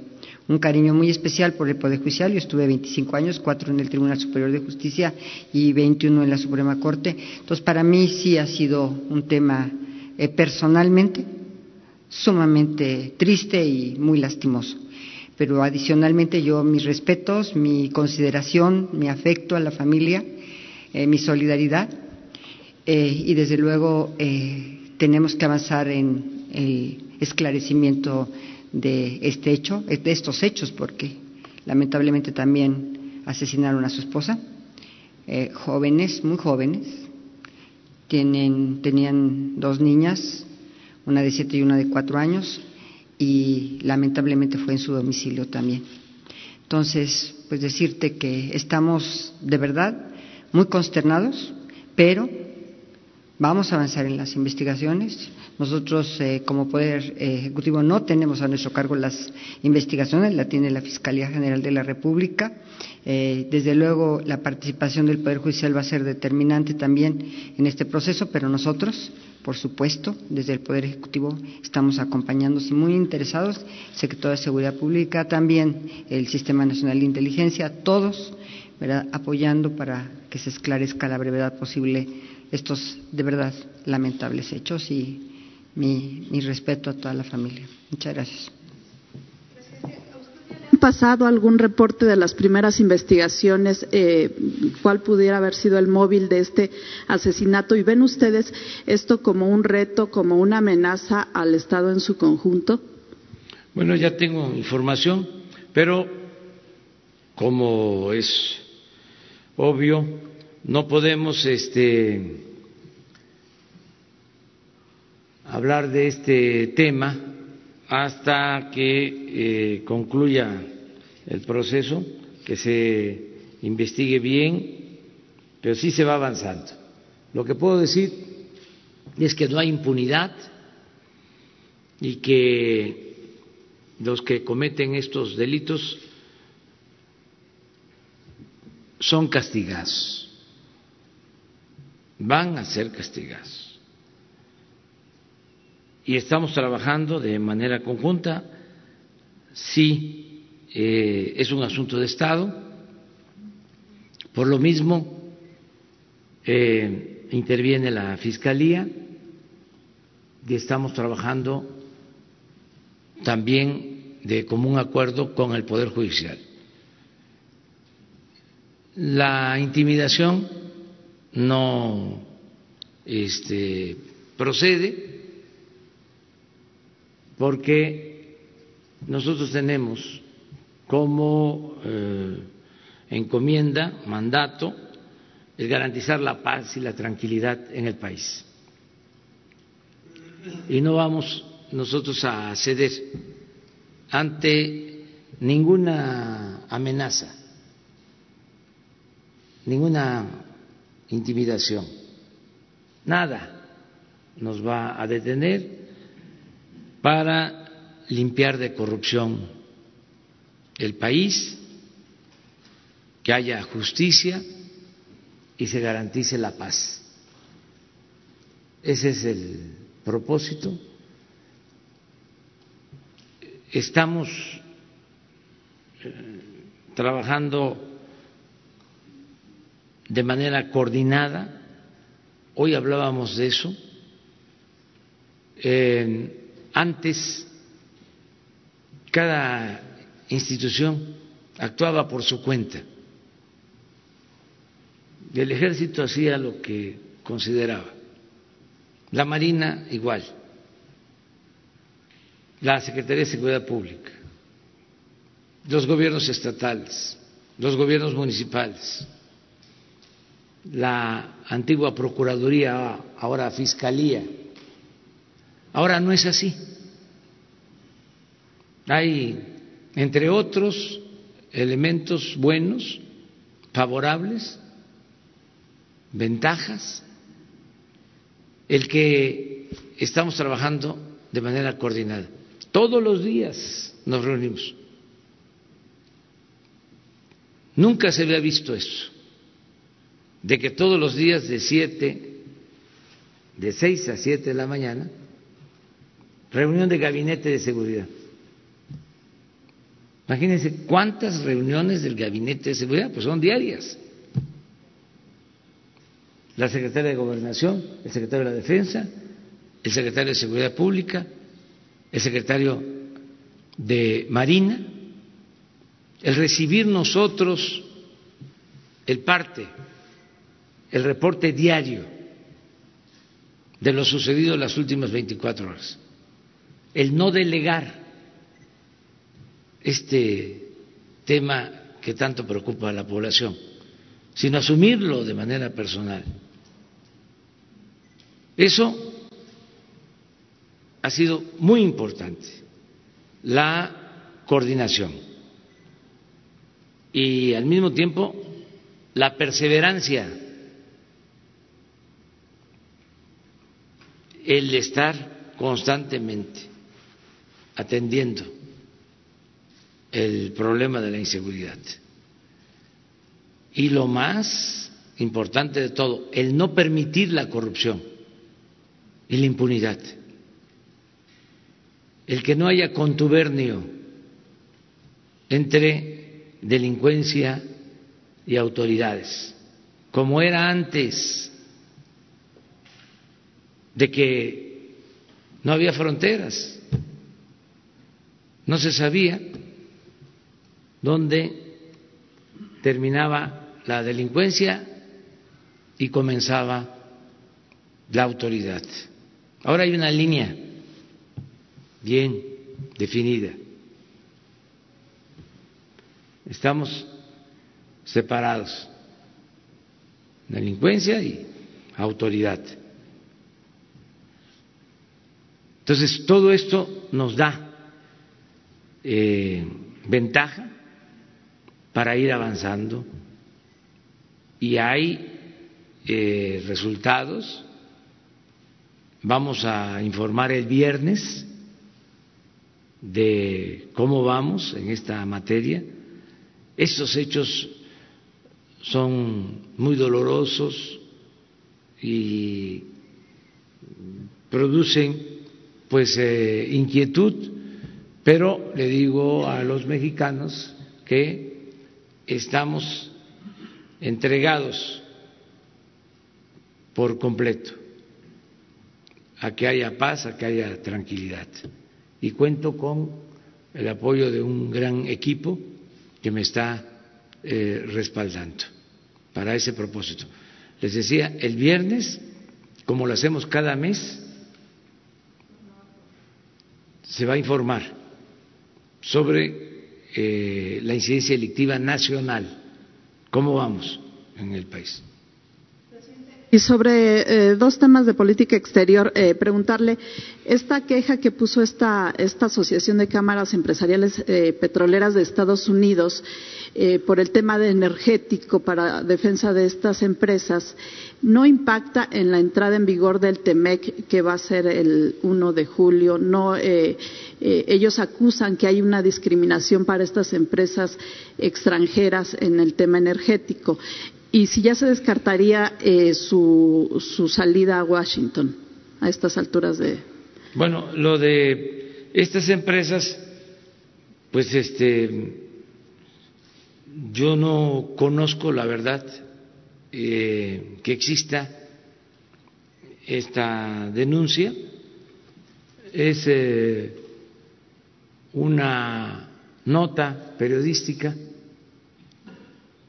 un cariño muy especial por el Poder Judicial. Yo estuve 25 años, cuatro en el Tribunal Superior de Justicia y 21 en la Suprema Corte. Entonces, para mí sí ha sido un tema eh, personalmente sumamente triste y muy lastimoso. Pero adicionalmente yo mis respetos, mi consideración, mi afecto a la familia, eh, mi solidaridad y desde luego tenemos que avanzar en el esclarecimiento de este hecho, de estos hechos, porque lamentablemente también asesinaron a su esposa, eh, jóvenes, muy jóvenes, tienen, tenían dos niñas, una de siete y una de cuatro años, y lamentablemente fue en su domicilio también. Entonces, pues decirte que estamos de verdad muy consternados, pero Vamos a avanzar en las investigaciones. Nosotros, eh, como Poder Ejecutivo, no tenemos a nuestro cargo las investigaciones, la tiene la Fiscalía General de la República. Eh, desde luego, la participación del Poder Judicial va a ser determinante también en este proceso, pero nosotros, por supuesto, desde el Poder Ejecutivo estamos acompañándose muy interesados, el Secretario de Seguridad Pública, también el Sistema Nacional de Inteligencia, todos apoyando para que se esclarezca la brevedad posible estos de verdad lamentables hechos y mi, respeto a toda la familia. Muchas gracias. ¿Han pasado algún reporte de las primeras investigaciones? Eh, ¿Cuál pudiera haber sido el móvil de este asesinato? ¿Y ven ustedes esto como un reto, como una amenaza al Estado en su conjunto? Bueno, ya tengo información, pero como es obvio, no podemos este, hablar de este tema hasta que eh, concluya el proceso, que se investigue bien, pero sí se va avanzando. Lo que puedo decir es que no hay impunidad y que los que cometen estos delitos son castigados van a ser castigados. Y estamos trabajando de manera conjunta. Sí, eh, es un asunto de Estado. Por lo mismo, eh, interviene la Fiscalía y estamos trabajando también de común acuerdo con el Poder Judicial. La intimidación no este, procede porque nosotros tenemos como eh, encomienda, mandato, el garantizar la paz y la tranquilidad en el país. Y no vamos nosotros a ceder ante ninguna amenaza, ninguna intimidación. Nada nos va a detener para limpiar de corrupción el país, que haya justicia y se garantice la paz. Ese es el propósito. Estamos eh, trabajando de manera coordinada. Hoy hablábamos de eso. Antes, cada institución actuaba por su cuenta. El ejército hacía lo que consideraba. La Marina igual. La Secretaría de Seguridad Pública. los gobiernos estatales, los gobiernos municipales, la antigua Procuraduría, ahora Fiscalía. Ahora no es así. Hay, entre otros, elementos buenos, favorables, ventajas, el que estamos trabajando de manera coordinada. Todos los días nos reunimos. Nunca se había visto eso, de que todos los días de siete, de seis a siete de la mañana, reunión de gabinete de seguridad. Imagínense cuántas reuniones del gabinete de seguridad, pues son diarias. La secretaria de Gobernación, el secretario de la Defensa, el secretario de Seguridad Pública, el secretario de Marina, el recibir nosotros el parte, el reporte diario de lo sucedido en las últimas 24 horas, el no delegar este tema que tanto preocupa a la población, sino asumirlo de manera personal. Eso ha sido muy importante, la coordinación y al mismo tiempo la perseverancia, el estar constantemente atendiendo el problema de la inseguridad. Y lo más importante de todo, el no permitir la corrupción y la impunidad, el que no haya contubernio entre delincuencia y autoridades, como era antes de que no había fronteras, no se sabía donde terminaba la delincuencia y comenzaba la autoridad. Ahora hay una línea bien definida. Estamos separados, delincuencia y autoridad. Entonces, todo esto nos da eh, ventaja para ir avanzando y hay eh, resultados. Vamos a informar el viernes de cómo vamos en esta materia. Estos hechos son muy dolorosos y producen pues eh, inquietud, pero le digo a los mexicanos que estamos entregados por completo a que haya paz, a que haya tranquilidad. Y cuento con el apoyo de un gran equipo que me está eh, respaldando para ese propósito. Les decía, el viernes, como lo hacemos cada mes, se va a informar sobre eh, la incidencia delictiva nacional. ¿Cómo vamos en el país? Y sobre eh, dos temas de política exterior, eh, preguntarle, esta queja que puso esta, esta Asociación de Cámaras Empresariales Petroleras de Estados Unidos por el tema de energético para defensa de estas empresas, no impacta en la entrada en vigor del TEMEC, que va a ser el 1 de julio. No, eh, eh, ellos acusan que hay una discriminación para estas empresas extranjeras en el tema energético. Y si ya se descartaría eh, su, su salida a Washington a estas alturas de. Bueno, lo de estas empresas, pues este, yo no conozco la verdad eh, que exista esta denuncia. Es eh, una nota periodística,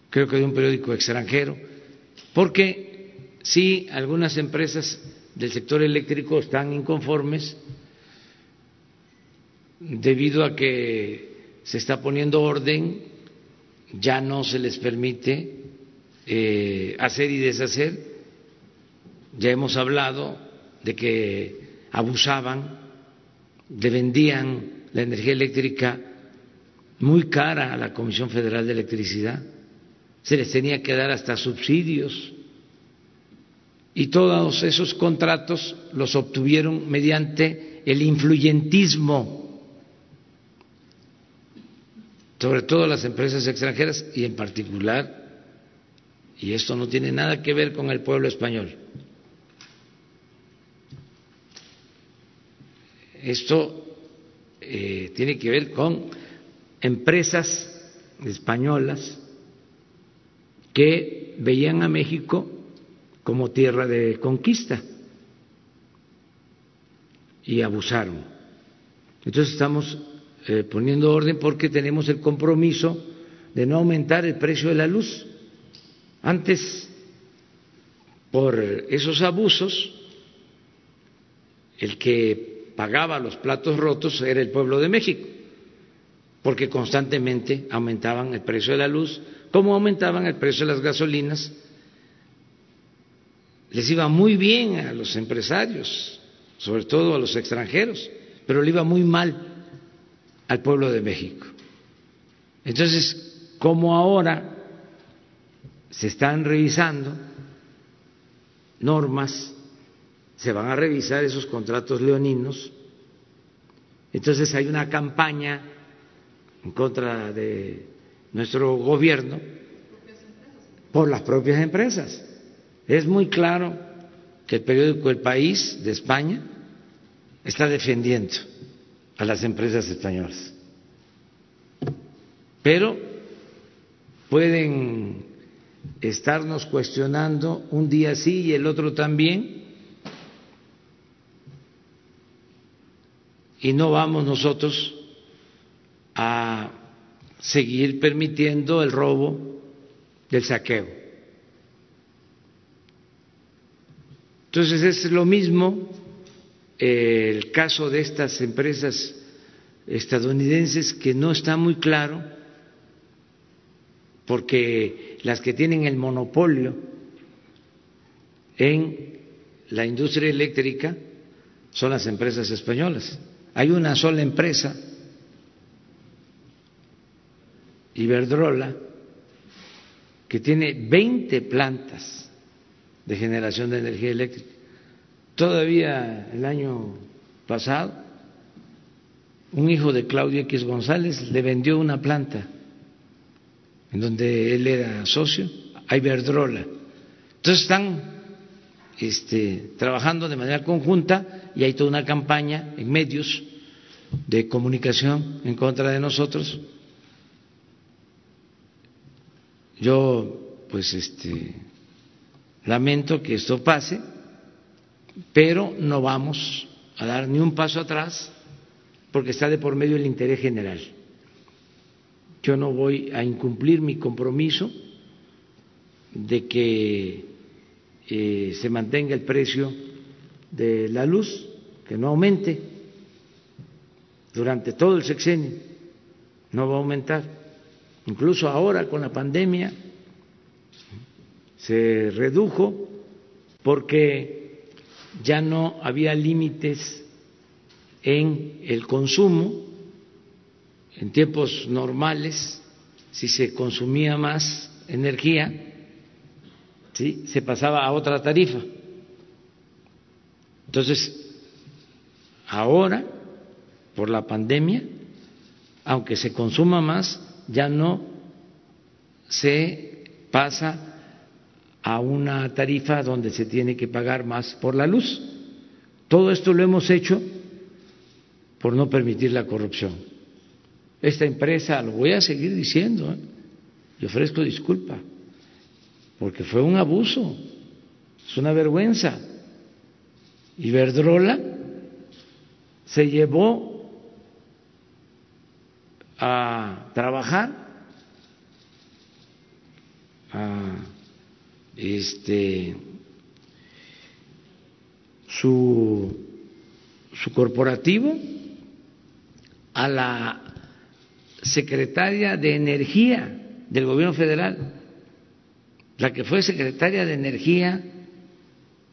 creo que de un periódico extranjero, porque sí, algunas empresas del sector eléctrico están inconformes debido a que se está poniendo orden, ya no se les permite eh, hacer y deshacer. Ya hemos hablado de que abusaban, de vendían la energía eléctrica muy cara a la Comisión Federal de Electricidad. Se les tenía que dar hasta subsidios. Y todos esos contratos los obtuvieron mediante el influyentismo sobre todo las empresas extranjeras y en particular, y esto no tiene nada que ver con el pueblo español, esto eh, tiene que ver con empresas españolas que veían a México como tierra de conquista y abusaron. Entonces estamos eh, poniendo orden porque tenemos el compromiso de no aumentar el precio de la luz. Antes, por esos abusos, el que pagaba los platos rotos era el pueblo de México, porque constantemente aumentaban el precio de la luz, como aumentaban el precio de las gasolinas. Les iba muy bien a los empresarios, sobre todo a los extranjeros, pero le iba muy mal al pueblo de México. Entonces, como ahora se están revisando normas, se van a revisar esos contratos leoninos, entonces hay una campaña en contra de nuestro gobierno por las propias empresas. Es muy claro que el periódico El País de España está defendiendo a las empresas españolas. Pero pueden estarnos cuestionando un día sí y el otro también, y no vamos nosotros a seguir permitiendo el robo del saqueo. Entonces es lo mismo el caso de estas empresas estadounidenses que no está muy claro porque las que tienen el monopolio en la industria eléctrica son las empresas españolas. Hay una sola empresa, Iberdrola, que tiene 20 plantas de generación de energía eléctrica. Todavía el año pasado, un hijo de Claudio X González le vendió una planta en donde él era socio a Iberdrola. Entonces están este, trabajando de manera conjunta y hay toda una campaña en medios de comunicación en contra de nosotros. Yo, pues, este, lamento que esto pase pero no vamos a dar ni un paso atrás porque está de por medio el interés general. Yo no voy a incumplir mi compromiso de que eh, se mantenga el precio de la luz, que no aumente durante todo el sexenio, no va a aumentar. Incluso ahora con la pandemia se redujo porque ya no había límites en el consumo, en tiempos normales, si se consumía más energía, ¿sí? se pasaba a otra tarifa. Entonces, ahora, por la pandemia, aunque se consuma más, ya no se pasa a una tarifa donde se tiene que pagar más por la luz. Todo esto lo hemos hecho por no permitir la corrupción. Esta empresa, lo voy a seguir diciendo, ¿eh? y ofrezco disculpa, porque fue un abuso, es una vergüenza. Iberdrola se llevó a trabajar a este, su, su corporativo a la secretaria de Energía del gobierno federal, la que fue secretaria de Energía,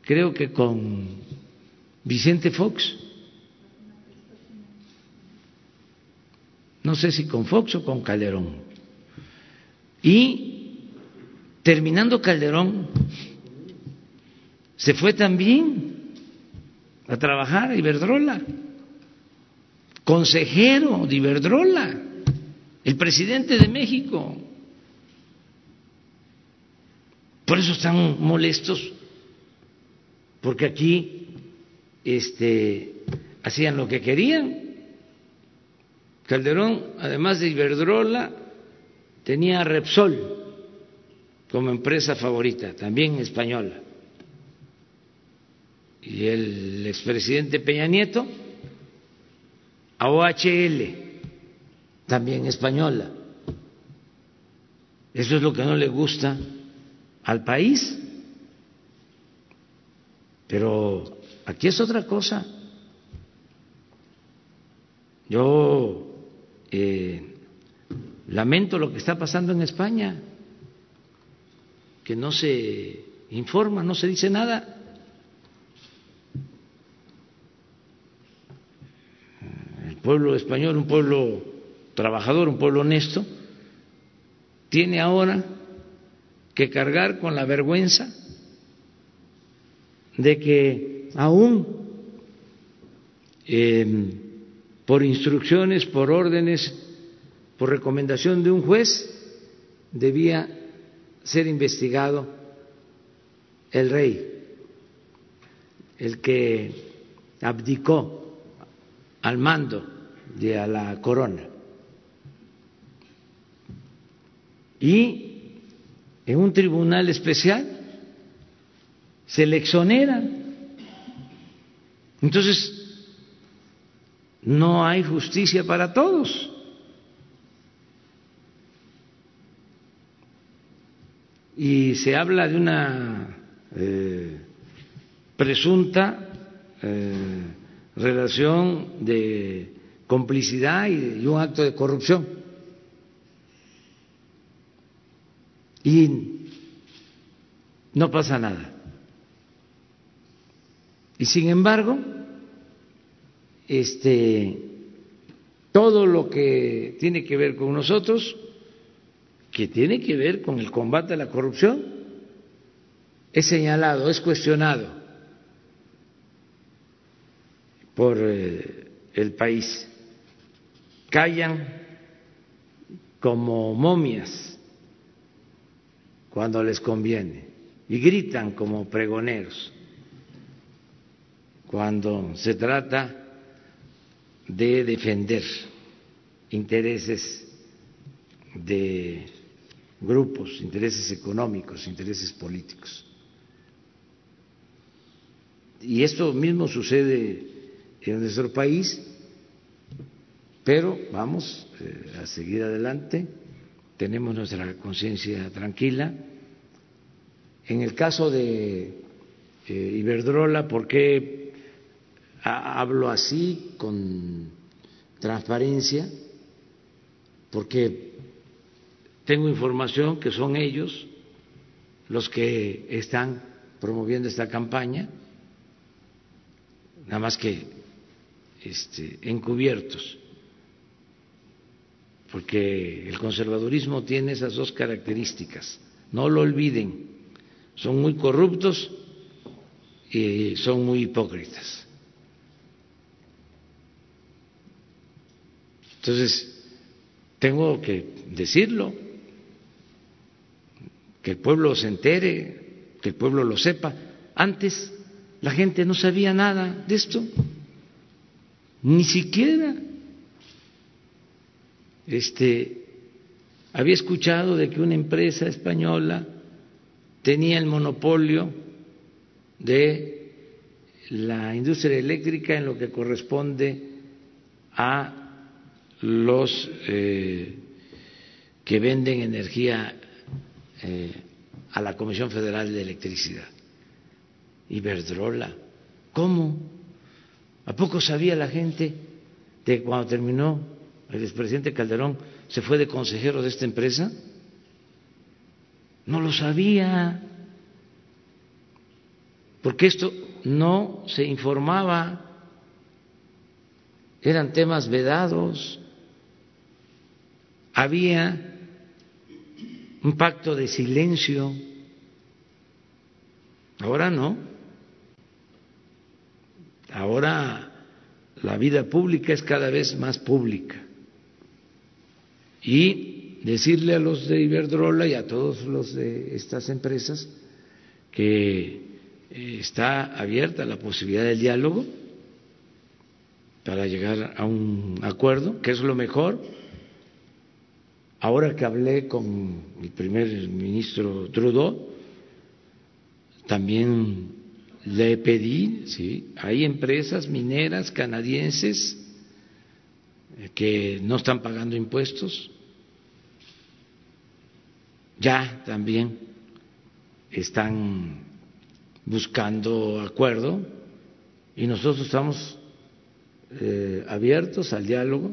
creo que con Vicente Fox. No sé si con Fox o con Calderón. Y terminando Calderón, se fue también a trabajar a Iberdrola, consejero de Iberdrola, el presidente de México. Por eso están molestos, porque aquí este, hacían lo que querían. Calderón, además de Iberdrola, tenía Repsol como empresa favorita, también española. Y el expresidente Peña Nieto, a OHL, también española. Eso es lo que no le gusta al país. Pero aquí es otra cosa. Yo eh, lamento lo que está pasando en España, que no se informa, no se dice nada. El pueblo español, un pueblo trabajador, un pueblo honesto, tiene ahora que cargar con la vergüenza de que aún em, por instrucciones, por órdenes, por recomendación de un juez, debía ser investigado el rey, el que abdicó al mando de a la corona. Y en un tribunal especial, se le exoneran. Entonces, no hay justicia para todos. Y se habla de una eh, presunta eh, relación de complicidad y un acto de corrupción. y no pasa nada. Y sin embargo, este todo lo que tiene que ver con nosotros, que tiene que ver con el combate a la corrupción, es señalado, es cuestionado por eh, el país. Callan como momias cuando les conviene y gritan como pregoneros cuando se trata de defender intereses de grupos, intereses económicos, intereses políticos. Y esto mismo sucede en nuestro país, pero vamos eh, a seguir adelante tenemos nuestra conciencia tranquila. En el caso de eh, Iberdrola, ¿por qué hablo así con transparencia? Porque tengo información que son ellos los que están promoviendo esta campaña, nada más que este, encubiertos porque el conservadurismo tiene esas dos características, no lo olviden, son muy corruptos y son muy hipócritas. Entonces, tengo que decirlo, que el pueblo se entere, que el pueblo lo sepa. Antes la gente no sabía nada de esto, ni siquiera este, había escuchado de que una empresa española tenía el monopolio de la industria eléctrica en lo que corresponde a los eh, que venden energía eh, a la Comisión Federal de Electricidad. Iberdrola. ¿Cómo? ¿A poco sabía la gente de cuando terminó el expresidente Calderón se fue de consejero de esta empresa? No lo sabía, porque esto no se informaba, eran temas vedados, había un pacto de silencio, ahora no, ahora la vida pública es cada vez más pública. Y decirle a los de Iberdrola y a todos los de estas empresas que eh, está abierta la posibilidad del diálogo para llegar a un acuerdo, que es lo mejor. Ahora que hablé con el primer ministro Trudeau, también le pedí, sí, hay empresas mineras canadienses que no están pagando impuestos, ya también están buscando acuerdo y nosotros estamos eh, abiertos al diálogo,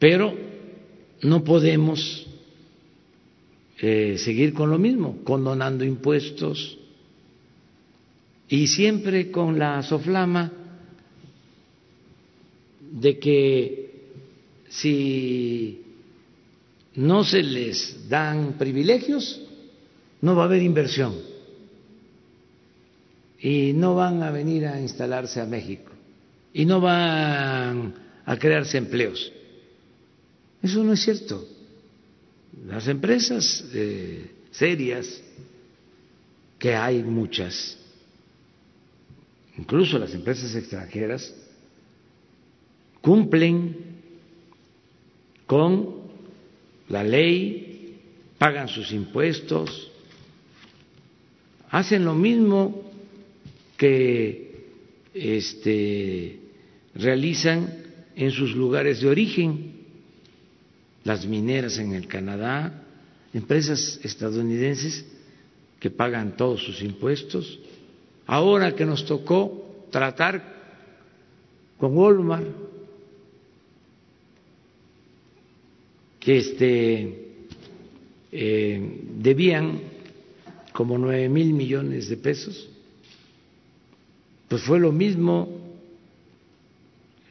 pero no podemos eh, seguir con lo mismo, condonando impuestos y siempre con la soflama de que si no se les dan privilegios, no va a haber inversión y no van a venir a instalarse a México y no van a crearse empleos. Eso no es cierto. Las empresas eh, serias, que hay muchas, incluso las empresas extranjeras, cumplen con la ley, pagan sus impuestos, hacen lo mismo que este, realizan en sus lugares de origen, las mineras en el Canadá, empresas estadounidenses que pagan todos sus impuestos. Ahora que nos tocó tratar con Walmart, que este, eh, debían como nueve mil millones de pesos, pues fue lo mismo,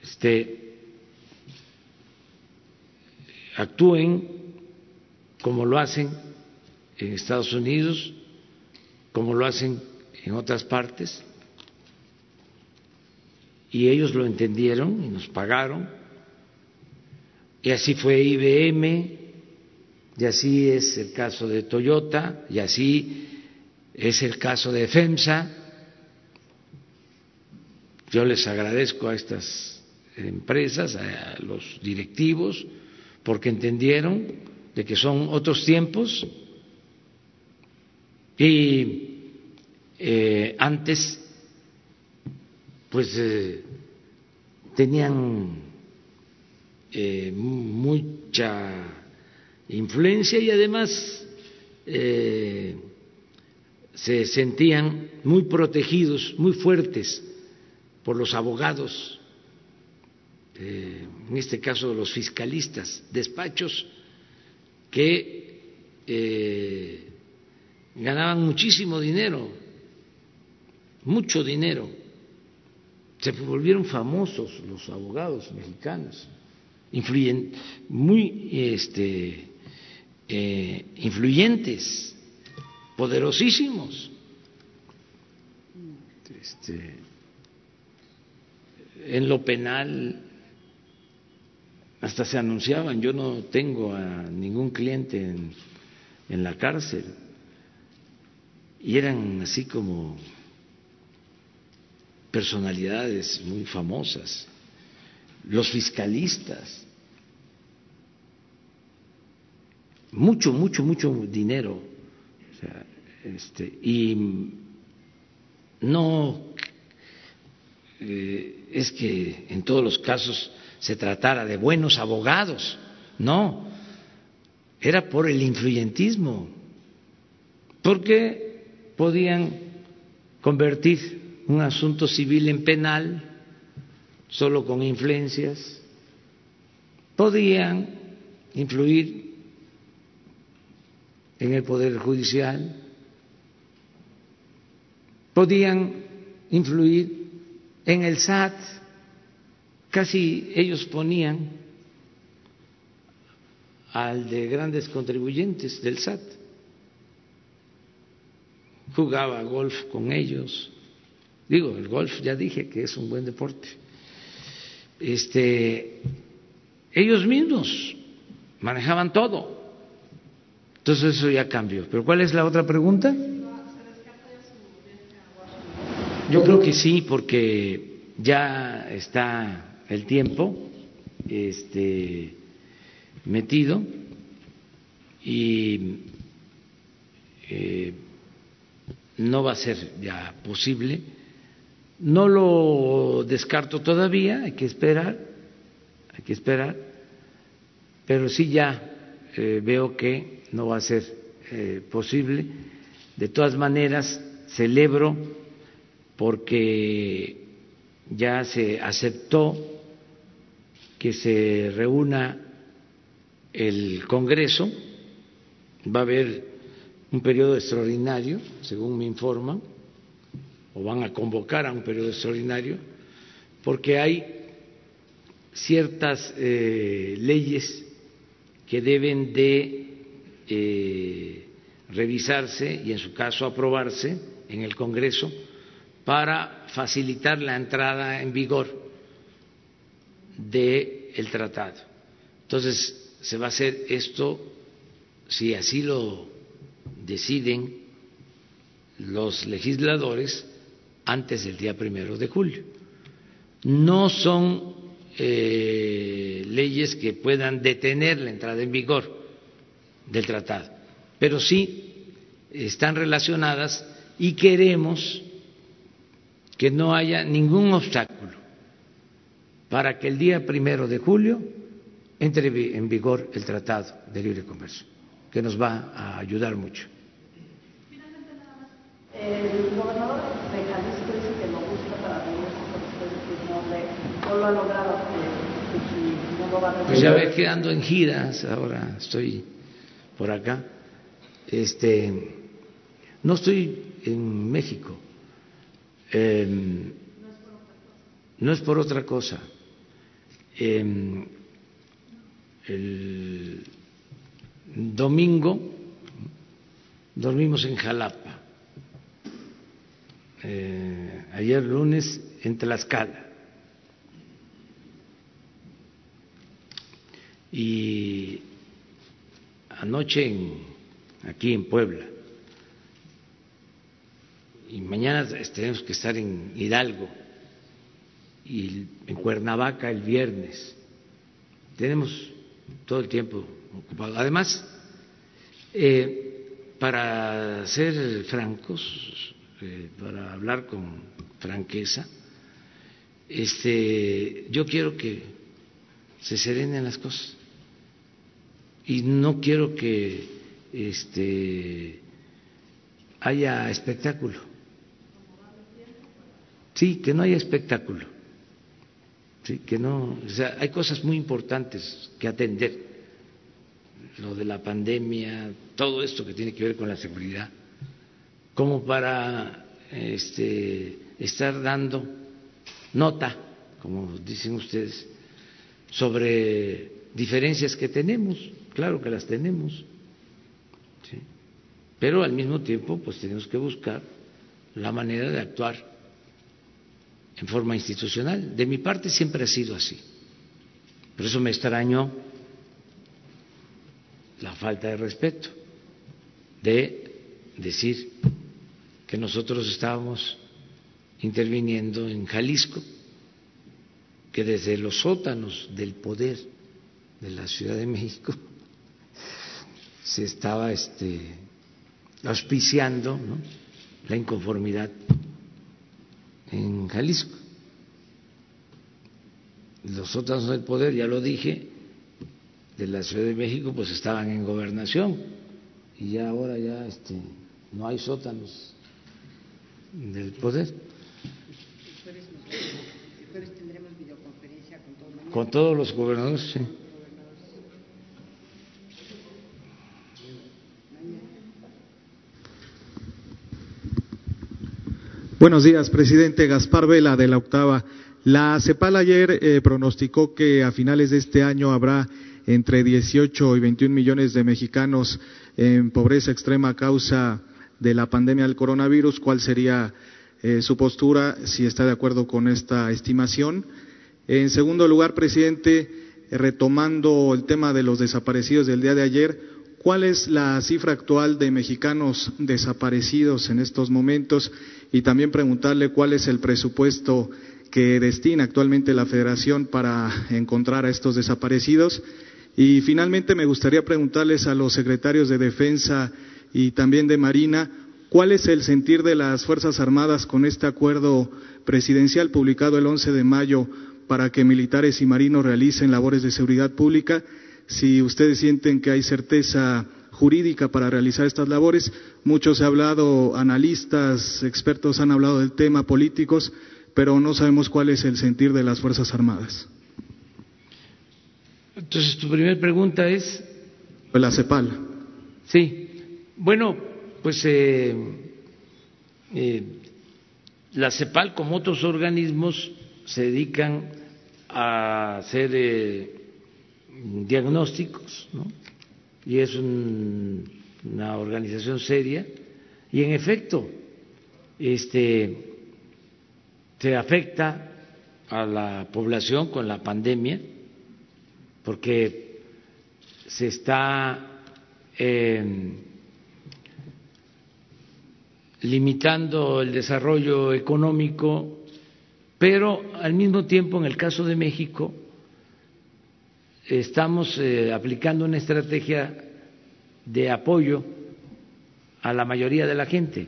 este, actúen como lo hacen en Estados Unidos, como lo hacen en otras partes, y ellos lo entendieron y nos pagaron y así fue IBM, y así es el caso de Toyota, y así es el caso de FEMSA. Yo les agradezco a estas empresas, a los directivos, porque entendieron de que son otros tiempos y eh, antes pues eh, tenían eh, mucha influencia y además se sentían muy protegidos, muy fuertes por los abogados, eh, en este caso los fiscalistas, despachos que ganaban muchísimo dinero, mucho dinero. Se volvieron famosos los abogados mexicanos influyen, muy este, eh, influyentes, poderosísimos. Este, en lo penal hasta se anunciaban, yo no tengo a ningún cliente en, en la cárcel, y eran así como personalidades muy famosas. Los fiscalistas, mucho, mucho, mucho dinero. este, y no eh, es que en todos los casos se tratara de buenos abogados, no, era por el influyentismo, porque podían convertir un asunto civil en penal solo con influencias. Podían influir en el Poder Judicial, podían influir en el SAT, casi ellos ponían al de grandes contribuyentes del SAT, jugaba golf con ellos, digo, el golf ya dije que es un buen deporte, este, ellos mismos manejaban todo. Entonces eso ya cambió. ¿Pero cuál es la otra pregunta? Yo creo que sí, porque ya está el tiempo este, metido y eh, no va a ser ya posible. No lo descarto todavía, hay que esperar, hay que esperar, pero sí ya eh, veo que no va a ser eh, posible. De todas maneras, celebro porque ya se aceptó que se reúna el Congreso, va a haber un periodo extraordinario, según me informan, o van a convocar a un periodo extraordinario, porque hay ciertas eh, leyes que deben de eh, revisarse y, en su caso, aprobarse en el Congreso para facilitar la entrada en vigor del tratado. Entonces, se va a hacer esto, si así lo deciden los legisladores, antes del día primero de julio. No son eh, leyes que puedan detener la entrada en vigor del tratado, pero sí están relacionadas y queremos que no haya ningún obstáculo para que el día primero de julio entre en vigor el Tratado de Libre Comercio, que nos va a ayudar mucho. Finalmente, nada más, el gobernador de Jalisco dice que lo busca para reunirse con ustedes y no, no lo ha logrado. Pues ya ve que ando en giras, ahora estoy por acá. Este, no estoy en México. Eh, no es por otra cosa. Eh, el domingo dormimos en Jalapa. Eh, ayer lunes en Tlaxcala. y anoche en, aquí en Puebla y mañana tenemos que estar en Hidalgo y en Cuernavaca el viernes. Tenemos todo el tiempo ocupado. Además, eh, para ser francos, eh, para hablar con franqueza, este, yo quiero que se serenen las cosas y no quiero que este, haya espectáculo. Sí, que no haya espectáculo. Sí, que no, o sea, hay cosas muy importantes que atender. Lo de la pandemia, todo esto que tiene que ver con la seguridad, como para este, estar dando nota, como dicen ustedes, sobre diferencias que tenemos claro que las tenemos, pero al mismo tiempo pues tenemos que buscar la manera de actuar en forma institucional. De mi parte siempre ha sido así. Por eso me extrañó la falta de respeto de decir que nosotros estábamos interviniendo en Jalisco, que desde los sótanos del poder de la Ciudad de México se estaba este, auspiciando la inconformidad en Jalisco. Los sótanos del poder, ya lo dije, de la Ciudad de México, pues estaban en gobernación y ya ahora ya este, no hay sótanos del poder. Con todos los gobernadores, sí. Buenos días, presidente Gaspar Vela de la Octava. La CEPAL ayer eh, pronosticó que a finales de este año habrá entre 18 y 21 millones de mexicanos en pobreza extrema a causa de la pandemia del coronavirus. ¿Cuál sería eh, su postura, si está de acuerdo con esta estimación? En segundo lugar, presidente, retomando el tema de los desaparecidos del día de ayer, ¿cuál es la cifra actual de mexicanos desaparecidos en estos momentos? Y también preguntarle cuál es el presupuesto que destina actualmente la Federación para encontrar a estos desaparecidos. Y finalmente me gustaría preguntarles a los secretarios de Defensa y también de Marina cuál es el sentir de las Fuerzas Armadas con este acuerdo presidencial publicado el 11 de mayo para que militares y marinos realicen labores de seguridad pública. Si ustedes sienten que hay certeza jurídica para realizar estas labores. Muchos se ha hablado, analistas, expertos han hablado del tema, políticos, pero no sabemos cuál es el sentir de las Fuerzas Armadas. Entonces, tu primera pregunta es... La CEPAL. Sí. Bueno, pues eh, eh, la CEPAL, como otros organismos, se dedican a hacer eh, diagnósticos, ¿no? Y es una organización seria y en efecto este se afecta a la población con la pandemia porque se está em, limitando el desarrollo económico, pero al mismo tiempo en el caso de México estamos eh, aplicando una estrategia de apoyo a la mayoría de la gente.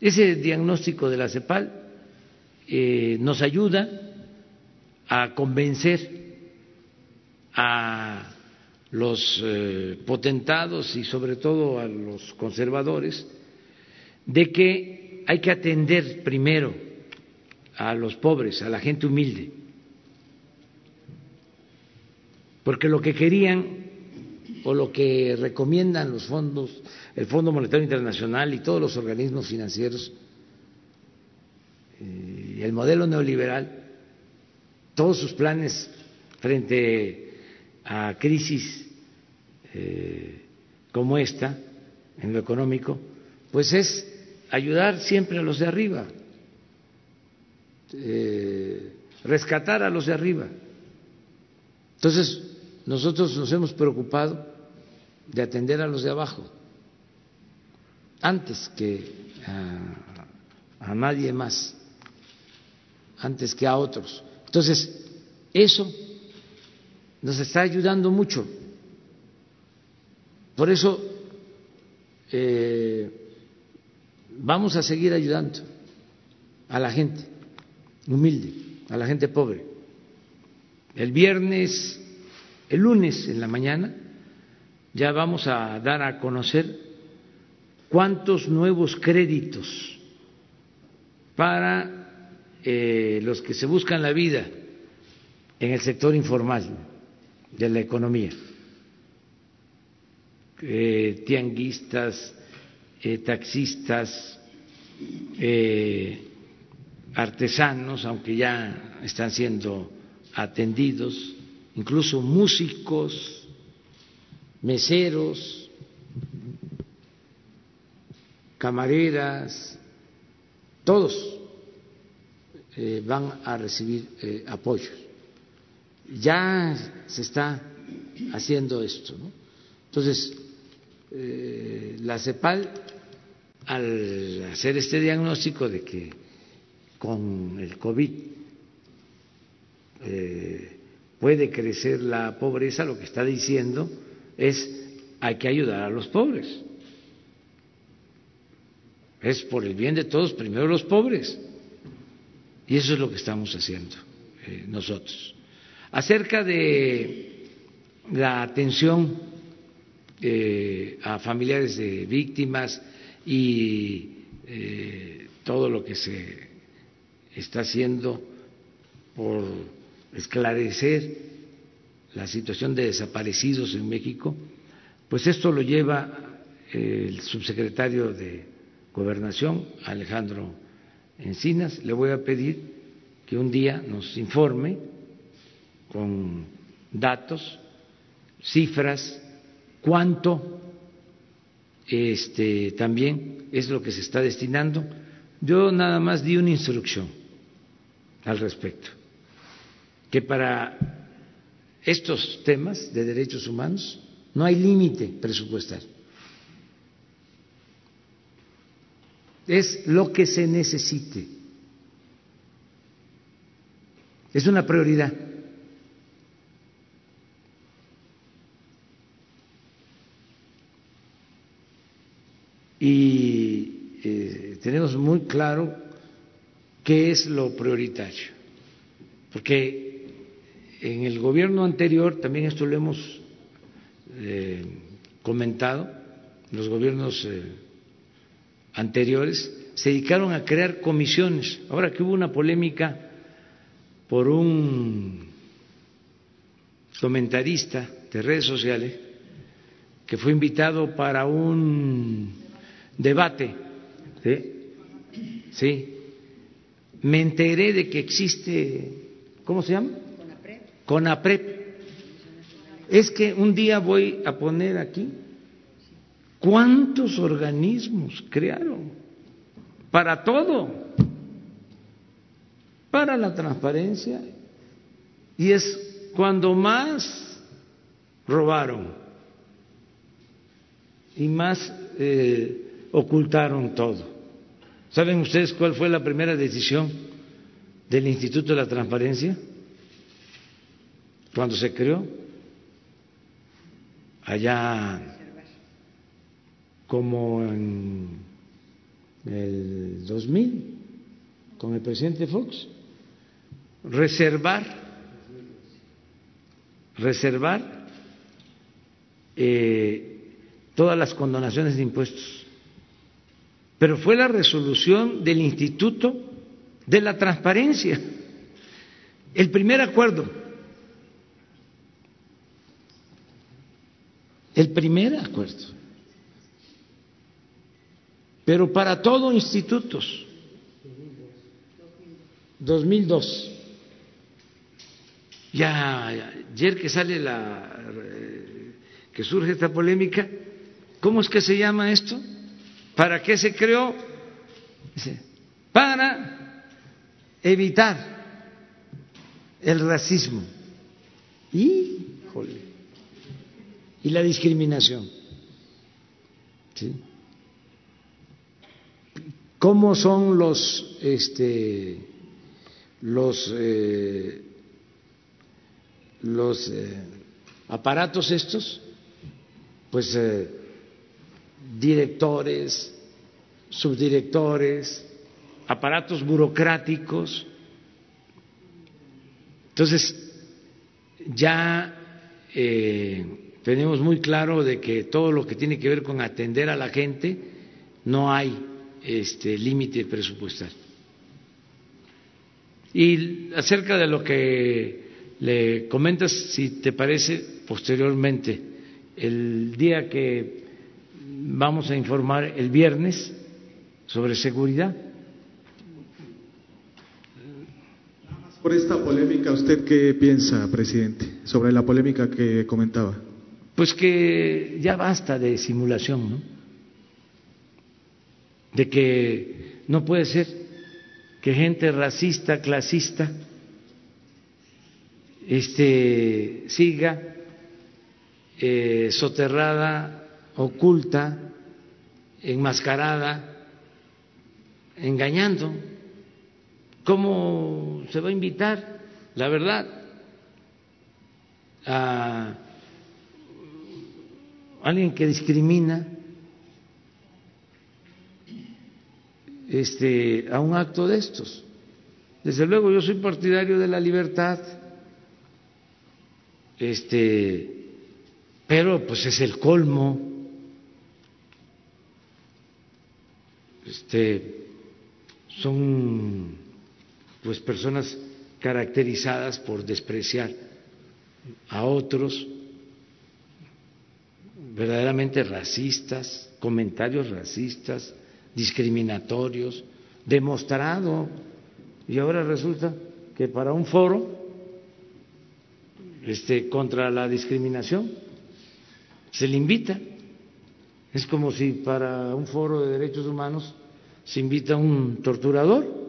Ese diagnóstico de la CEPAL eh, nos ayuda a convencer a los eh, potentados y sobre todo a los conservadores de que hay que atender primero a los pobres, a la gente humilde porque lo que querían o lo que recomiendan los fondos, el Fondo Monetario Internacional y todos los organismos financieros y el modelo neoliberal, todos sus planes frente a crisis eh, como esta en lo económico, pues es ayudar siempre a los de arriba, eh, rescatar a los de arriba. Entonces, nosotros nos hemos preocupado de atender a los de abajo antes que a, nadie más, antes que a otros. Entonces, eso nos está ayudando mucho. Por eso eh, vamos a seguir ayudando a la gente humilde, a la gente pobre. El viernes el lunes en la mañana ya vamos a dar a conocer cuántos nuevos créditos para eh, los que se buscan la vida en el sector informal de la economía, eh, tianguistas, eh, taxistas, artesanos, aunque ya están siendo atendidos, incluso músicos, meseros, camareras, todos eh, van a recibir eh, apoyo. Ya se está haciendo esto. ¿no? Entonces, eh, la CEPAL, al hacer este diagnóstico de que con el COVID puede crecer la pobreza, lo que está diciendo es hay que ayudar a los pobres. Es por el bien de todos, primero los pobres. Y eso es lo que estamos haciendo eh, nosotros. Acerca de la atención eh, a familiares de víctimas y eh, todo lo que se está haciendo por esclarecer la situación de desaparecidos en México, pues esto lo lleva el subsecretario de Gobernación, Alejandro Encinas, le voy a pedir que un día nos informe con datos, cifras, cuánto este, también es lo que se está destinando. Yo nada más di una instrucción al respecto, que para estos temas de derechos humanos no hay límite presupuestal. Es lo que se necesite. Es una prioridad. Y eh, tenemos muy claro qué es lo prioritario. Porque en el gobierno anterior, también esto lo hemos eh, comentado, los gobiernos eh, anteriores se dedicaron a crear comisiones. Ahora que hubo una polémica por un comentarista de redes sociales que fue invitado para un debate, ¿sí? Me enteré de que existe, ¿cómo se llama? Conapred. Es que un día voy a poner aquí cuántos organismos crearon para todo para la transparencia y es cuando más robaron y más eh, ocultaron todo. ¿Saben ustedes cuál fue la primera decisión del Instituto de la Transparencia cuando se creó? Allá como en el 2000 con el presidente Fox reservar, reservar eh, todas las condonaciones de impuestos. Pero fue la resolución del Instituto de la Transparencia, el primer acuerdo, el primer acuerdo. Pero para todo institutos, 2002 ya ayer que sale la que surge esta polémica, ¿cómo es que se llama esto? ¿Para qué se creó? para evitar el racismo y, y la discriminación. ¿Cómo son los este, los eh, los eh, aparatos estos, pues eh, directores, subdirectores, aparatos burocráticos. Entonces, ya eh, tenemos muy claro de que todo lo que tiene que ver con atender a la gente, no hay este límite presupuestal. Y acerca de lo que le comentas, si te parece, posteriormente, el día que vamos a informar el viernes sobre seguridad. Por esta polémica, ¿usted qué piensa, presidente, sobre la polémica que comentaba? Pues que ya basta de simulación, ¿no? De que no puede ser que gente racista, clasista, este, siga eh, soterrada, oculta, enmascarada, engañando. ¿Cómo se va a invitar, la verdad, a alguien que discrimina este, a un acto de estos? Desde luego yo soy partidario de la libertad, este, pero pues es el colmo. Este, son pues personas caracterizadas por despreciar a otros, verdaderamente racistas, comentarios racistas, discriminatorios, demostrado. Y ahora resulta que para un foro este contra la discriminación se le invita. Es como si para un foro de derechos humanos se invita a un torturador.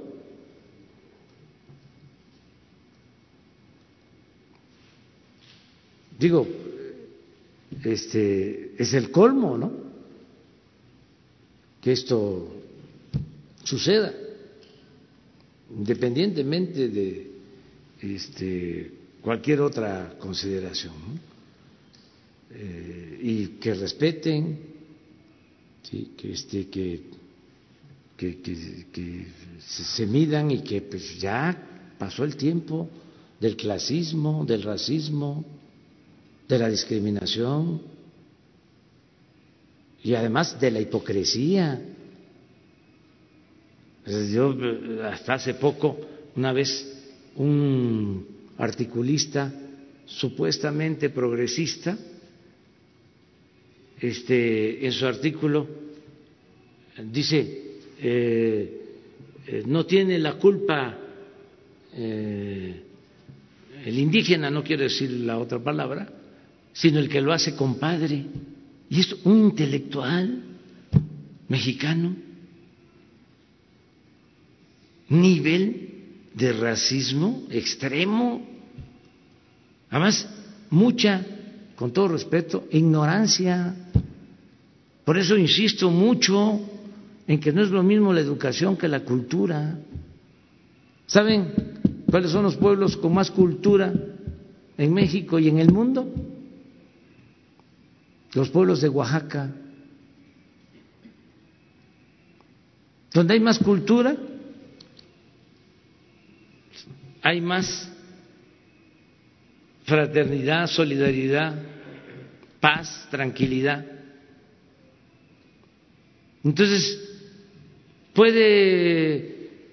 Digo este es el colmo no que esto suceda independientemente de este, cualquier otra consideración, eh, y que respeten, que, este, que, que, que, se midan y que pues ya pasó el tiempo del clasismo, del racismo, de la discriminación y además de la hipocresía. Yo hasta hace poco, una vez, un articulista supuestamente progresista, este, en su artículo dice, eh, eh, no tiene la culpa eh, el indígena, no quiero decir la otra palabra, sino el que lo hace compadre. Y es un intelectual mexicano nivel de racismo extremo, además mucha, con todo respeto, ignorancia. Por eso insisto mucho en que no es lo mismo la educación que la cultura. ¿Saben cuáles son los pueblos con más cultura en México y en el mundo? Los pueblos de Oaxaca. Donde hay más cultura, hay más fraternidad, solidaridad, paz, tranquilidad. Entonces, puede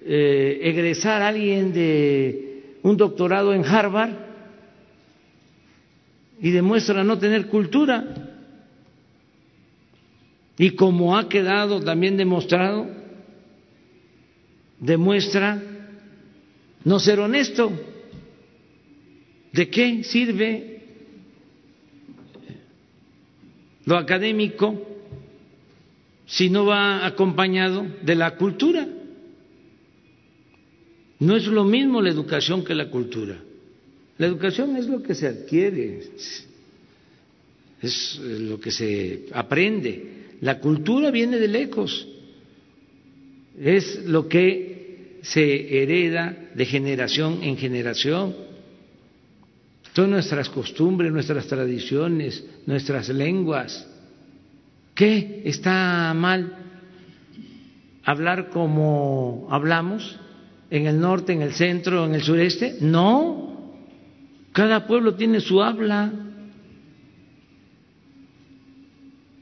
eh, egresar alguien de un doctorado en Harvard y demuestra no tener cultura. Y como ha quedado también demostrado, demuestra no ser honesto. ¿De qué sirve lo académico si no va acompañado de la cultura? No es lo mismo la educación que la cultura. La educación es lo que se adquiere, es lo que se aprende. La cultura viene de lejos, es lo que se hereda de generación en generación. Son nuestras costumbres, nuestras tradiciones, nuestras lenguas. ¿Qué está mal? ¿Hablar como hablamos en el norte, en el centro, en el sureste? No. Cada pueblo tiene su habla.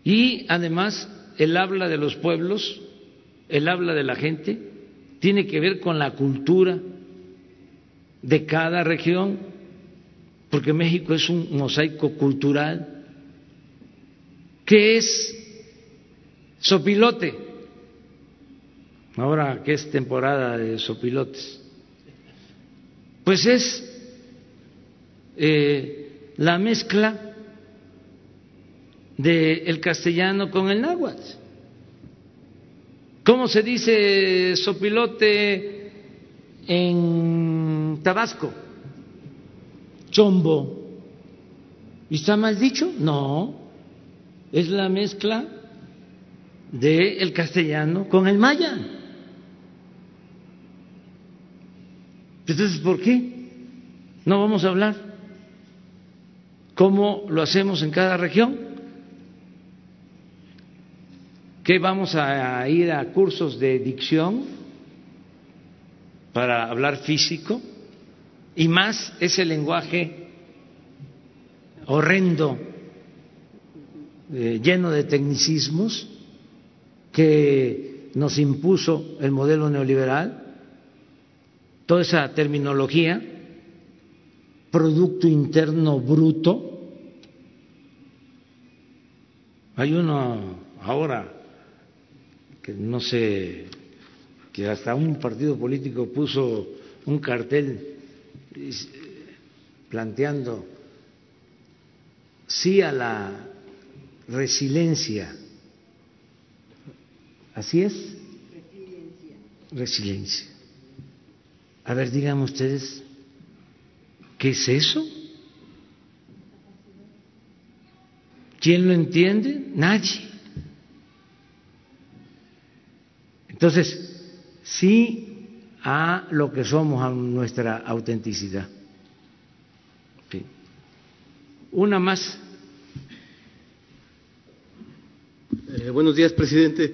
Y además el habla de los pueblos, el habla de la gente, tiene que ver con la cultura de cada región, porque México es un mosaico cultural. ¿Qué es sopilote? Ahora que es temporada de sopilotes. Pues es eh, la mezcla del castellano con el náhuatl. ¿Cómo se dice sopilote en Tabasco? Chombo. ¿Y está mal dicho? No, es la mezcla del castellano con el maya. Entonces, ¿por qué no vamos a hablar como lo hacemos en cada región? Que vamos a ir a cursos de dicción para hablar físico y más ese lenguaje horrendo, eh, lleno de tecnicismos que nos impuso el modelo neoliberal, toda esa terminología, Producto Interno Bruto. Hay uno ahora no sé que hasta un partido político puso un cartel planteando sí a la resiliencia. ¿Así es? Resiliencia. A ver, díganme ustedes, ¿qué es eso? ¿Quién lo entiende? Nadie. Entonces, sí a lo que somos, a nuestra autenticidad. Una más. Eh, buenos días, presidente.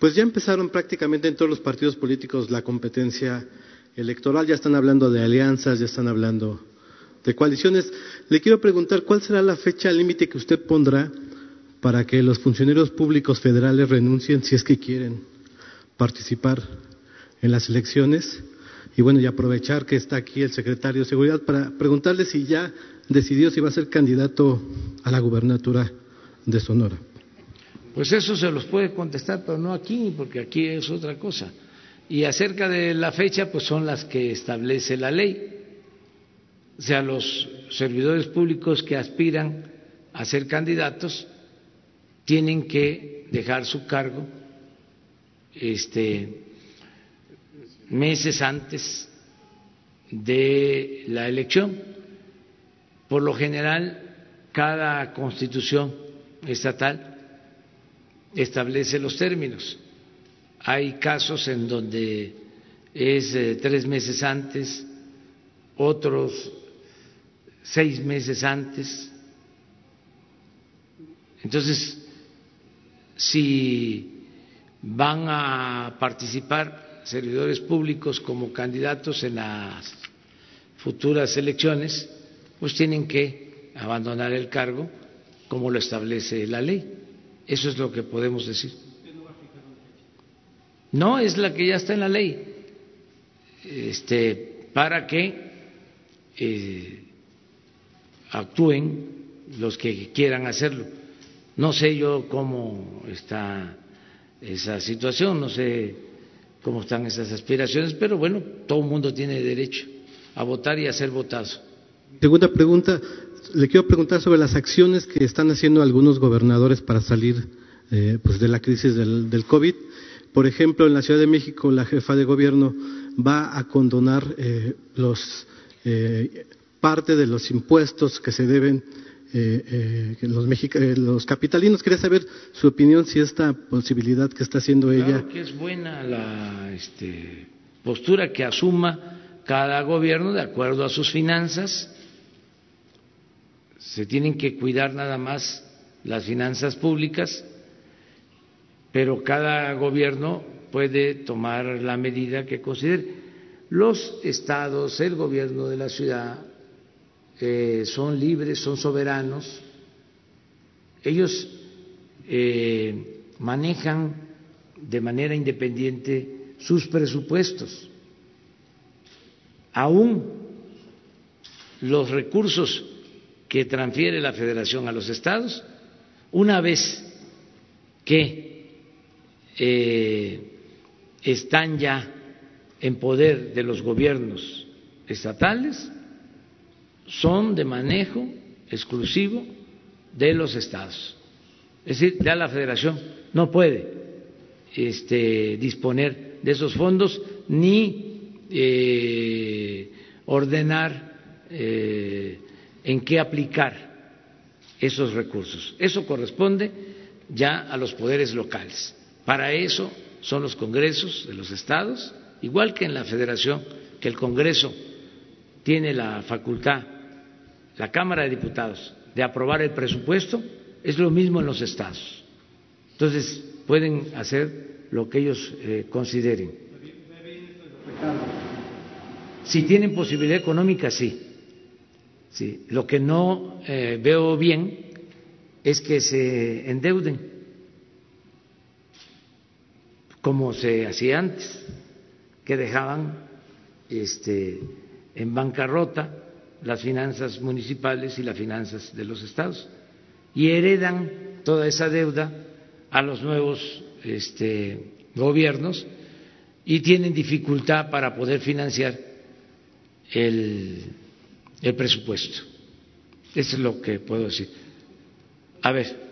Pues ya empezaron prácticamente en todos los partidos políticos la competencia electoral, ya están hablando de alianzas, ya están hablando de coaliciones. Le quiero preguntar cuál será la fecha límite que usted pondrá para que los funcionarios públicos federales renuncien si es que quieren participar en las elecciones. Y bueno, y aprovechar que está aquí el secretario de Seguridad para preguntarle si ya decidió si va a ser candidato a la gubernatura de Sonora. Pues eso se los puede contestar, pero no aquí, porque aquí es otra cosa. Y acerca de la fecha, pues son las que establece la ley. O sea, los servidores públicos que aspiran a ser candidatos tienen que dejar su cargo este, meses antes de la elección. Por lo general, cada constitución estatal establece los términos. Hay casos en donde es eh, tres meses antes, otros seis meses antes. Entonces, si van a participar servidores públicos como candidatos en las futuras elecciones, pues tienen que abandonar el cargo como lo establece la ley. Eso es lo que podemos decir. No, es la que ya está en la ley, este, para que eh, actúen los que quieran hacerlo. No sé yo cómo está esa situación, no sé cómo están esas aspiraciones, pero bueno, todo el mundo tiene derecho a votar y a ser votado. Segunda pregunta, le quiero preguntar sobre las acciones que están haciendo algunos gobernadores para salir eh, pues de la crisis del, del, COVID. Por ejemplo, en la Ciudad de México, la jefa de gobierno va a condonar eh, los, eh, parte de los impuestos que se deben eh, eh, los, los, capitalinos. Quería saber su opinión si esta posibilidad que está haciendo claro ella. que es buena la este, postura que asuma cada gobierno de acuerdo a sus finanzas se tienen que cuidar nada más las finanzas públicas, pero cada gobierno puede tomar la medida que considere. Los estados, el gobierno de la ciudad eh, son libres, son soberanos, ellos eh, manejan de manera independiente sus presupuestos. Aún los recursos que transfiere la federación a los estados, una vez que eh, están ya en poder de los gobiernos estatales, son de manejo exclusivo de los estados. Es decir, ya la federación no puede este, disponer de esos fondos ni eh, ordenar eh, en qué aplicar esos recursos. Eso corresponde ya a los poderes locales. Para eso son los congresos de los estados, igual que en la federación, que el Congreso tiene la facultad, la Cámara de Diputados, de aprobar el presupuesto, es lo mismo en los estados. Entonces, pueden hacer lo que ellos eh, consideren. Si tienen posibilidad económica, sí Sí, lo que no eh, veo bien es que se endeuden como se hacía antes, que dejaban este, en bancarrota las finanzas municipales y las finanzas de los estados y heredan toda esa deuda a los nuevos este, gobiernos y tienen dificultad para poder financiar el, el presupuesto. Eso es lo que puedo decir. A ver.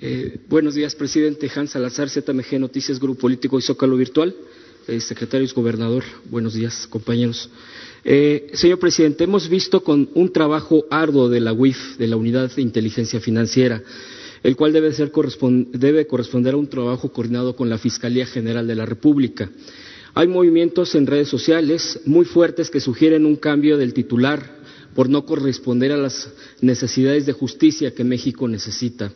Eh, buenos días, presidente. Hans Salazar, ZMG Noticias, Grupo Político y Zócalo Virtual. Eh, secretarios, gobernador, buenos días, compañeros. Eh, señor presidente, hemos visto con un trabajo arduo de la UIF, de la Unidad de Inteligencia Financiera, el cual debe, ser debe corresponder a un trabajo coordinado con la Fiscalía General de la República. Hay movimientos en redes sociales muy fuertes que sugieren un cambio del titular por no corresponder a las necesidades de justicia que México necesita.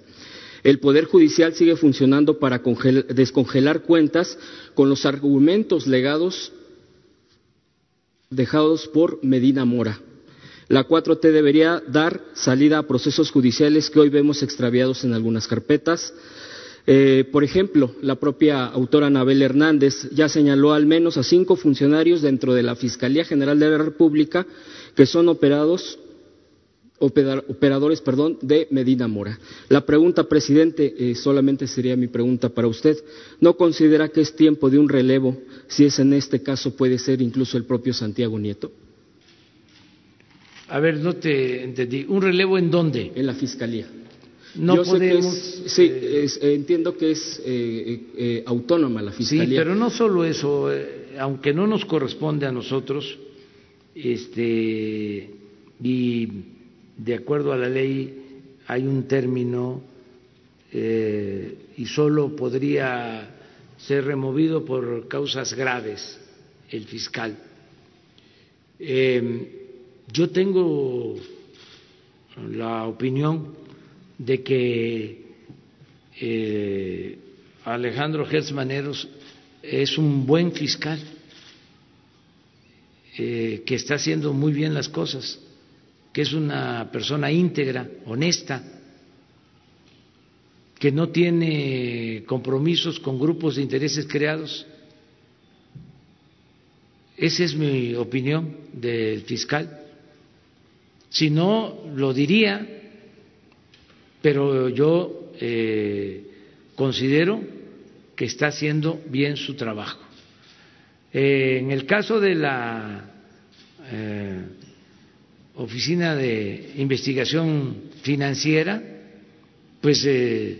El Poder Judicial sigue funcionando para descongelar cuentas con los argumentos legados dejados por Medina Mora. La 4T debería dar salida a procesos judiciales que hoy vemos extraviados en algunas carpetas. Eh, por ejemplo, la propia autora Anabel Hernández ya señaló al menos a cinco funcionarios dentro de la Fiscalía General de la República que son operados operadores perdón, de Medina Mora. La pregunta, presidente, eh, solamente sería mi pregunta para usted. ¿No considera que es tiempo de un relevo, si es en este caso puede ser incluso el propio Santiago Nieto? A ver, no te entendí. ¿Un relevo en dónde? En la Fiscalía. No Yo podemos. sí, eh, entiendo que es eh, autónoma la Fiscalía. Sí, pero no solo eso. aunque no nos corresponde a nosotros, este, y de acuerdo a la ley hay un término eh, y solo podría ser removido por causas graves el fiscal. Em, yo tengo la opinión de que eh, Alejandro Gertz es un buen fiscal eh, que está haciendo muy bien las cosas que es una persona íntegra, honesta, que no tiene compromisos con grupos de intereses creados. Esa es mi opinión del fiscal. Si no, lo diría, pero yo eh, considero que está haciendo bien su trabajo. Eh, en el caso de la eh, Oficina de Investigación Financiera, pues eh,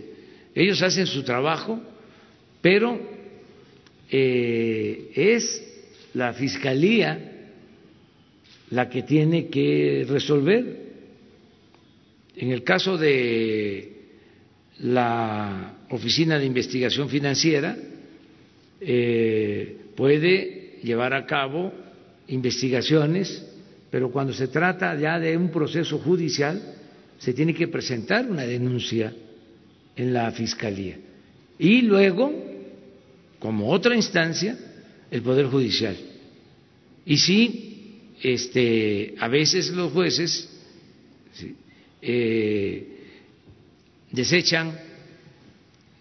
ellos hacen su trabajo, pero eh, es la Fiscalía la que tiene que resolver. En el caso de la Oficina de Investigación Financiera, eh, puede llevar a cabo investigaciones pero cuando se trata ya de un proceso judicial, se tiene que presentar una denuncia en la Fiscalía. Y luego, como otra instancia, el Poder Judicial. Y sí, este, a veces los jueces eh, desechan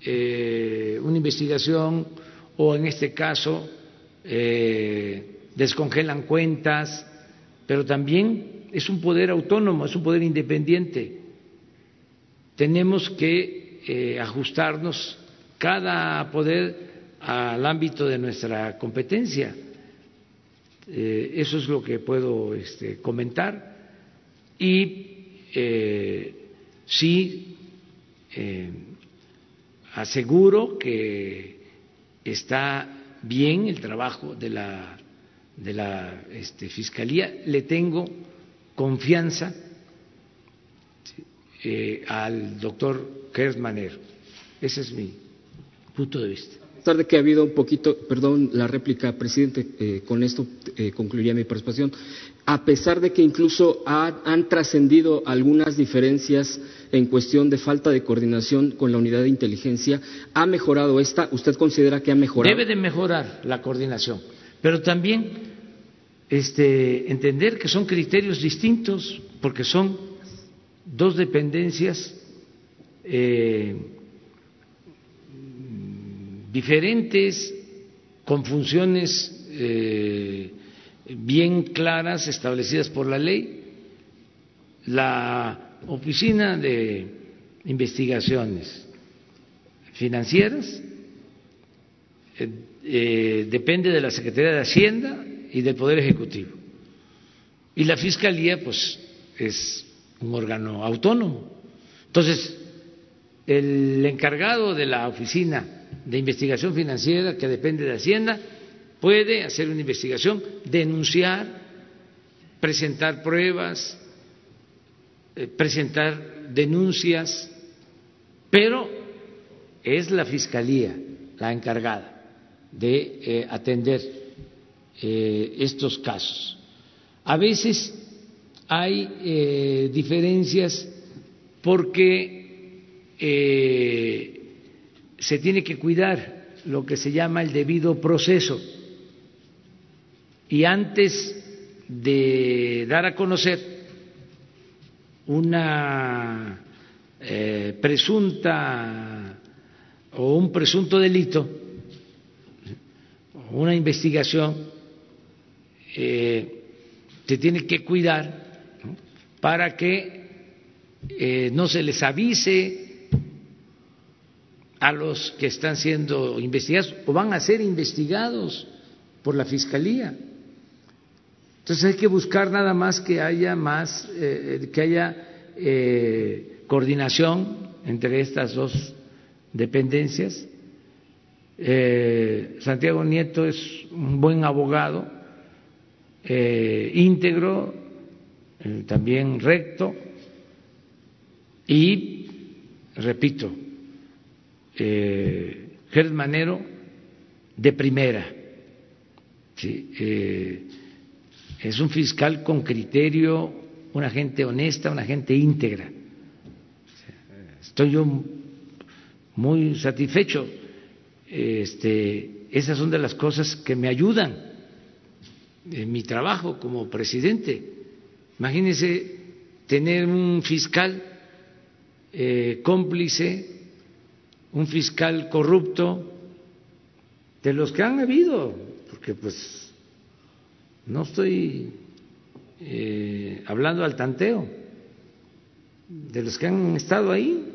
eh, una investigación o en este caso eh, descongelan cuentas pero también es un poder autónomo, es un poder independiente. Tenemos que eh, ajustarnos cada poder al ámbito de nuestra competencia. Eh, eso es lo que puedo este, comentar. Y eh, sí aseguro que está bien el trabajo de la de la este, Fiscalía, le tengo confianza eh, al doctor Kersmaner. Ese es mi punto de vista. A pesar de que ha habido un poquito, perdón, la réplica, presidente, eh, con esto eh, concluiría mi participación, a pesar de que incluso han trascendido algunas diferencias en cuestión de falta de coordinación con la unidad de inteligencia, ¿ha mejorado esta? ¿Usted considera que ha mejorado? Debe de mejorar la coordinación, pero también este, entender que son criterios distintos porque son dos dependencias eh, diferentes con funciones eh, bien claras, establecidas por la ley. La Oficina de Investigaciones Financieras eh, depende de la Secretaría de Hacienda y del Poder Ejecutivo. Y la Fiscalía, pues, es un órgano autónomo. Entonces, el encargado de la Oficina de Investigación Financiera, que depende de Hacienda, puede hacer una investigación, denunciar, presentar pruebas, eh, presentar denuncias, pero es la Fiscalía la encargada de eh, atender eh, estos casos. A veces hay diferencias porque se tiene que cuidar lo que se llama el debido proceso y antes de dar a conocer una eh, presunta o un presunto delito, una investigación, eh, se tiene que cuidar para que eh, no se les avise a los que están siendo investigados o van a ser investigados por la Fiscalía. Entonces hay que buscar nada más que haya más, eh, que haya coordinación entre estas dos dependencias. Santiago Nieto es un buen abogado, íntegro, también recto y, repito, Manero de primera. ¿sí? es un fiscal con criterio, una gente honesta, una gente íntegra. Estoy yo muy satisfecho. Este, esas son de las cosas que me ayudan en mi trabajo como presidente. Imagínense tener un fiscal eh, cómplice, un fiscal corrupto, de los que han habido, porque pues no estoy eh, hablando al tanteo de los que han estado ahí.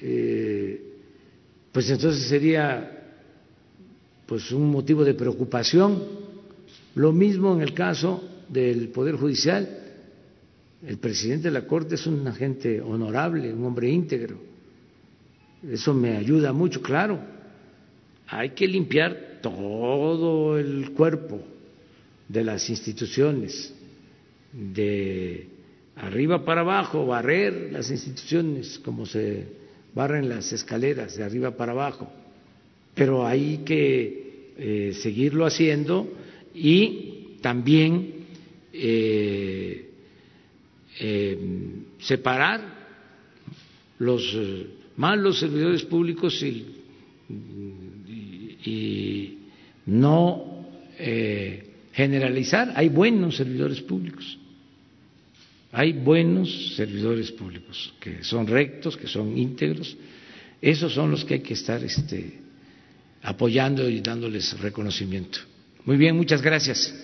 Eh, pues entonces sería pues un motivo de preocupación. Lo mismo en el caso del Poder Judicial. El presidente de la Corte es un agente honorable, un hombre íntegro. Eso me ayuda mucho, claro. Hay que limpiar todo el cuerpo de las instituciones, de arriba para abajo, barrer las instituciones como se barren las escaleras de arriba para abajo, pero hay que eh, seguirlo haciendo y también eh, eh, separar los malos servidores públicos y y no eh, generalizar. Hay buenos servidores públicos, hay buenos servidores públicos que son rectos, que son íntegros. Esos son los que hay que estar este, apoyando y dándoles reconocimiento. Muy bien, muchas gracias.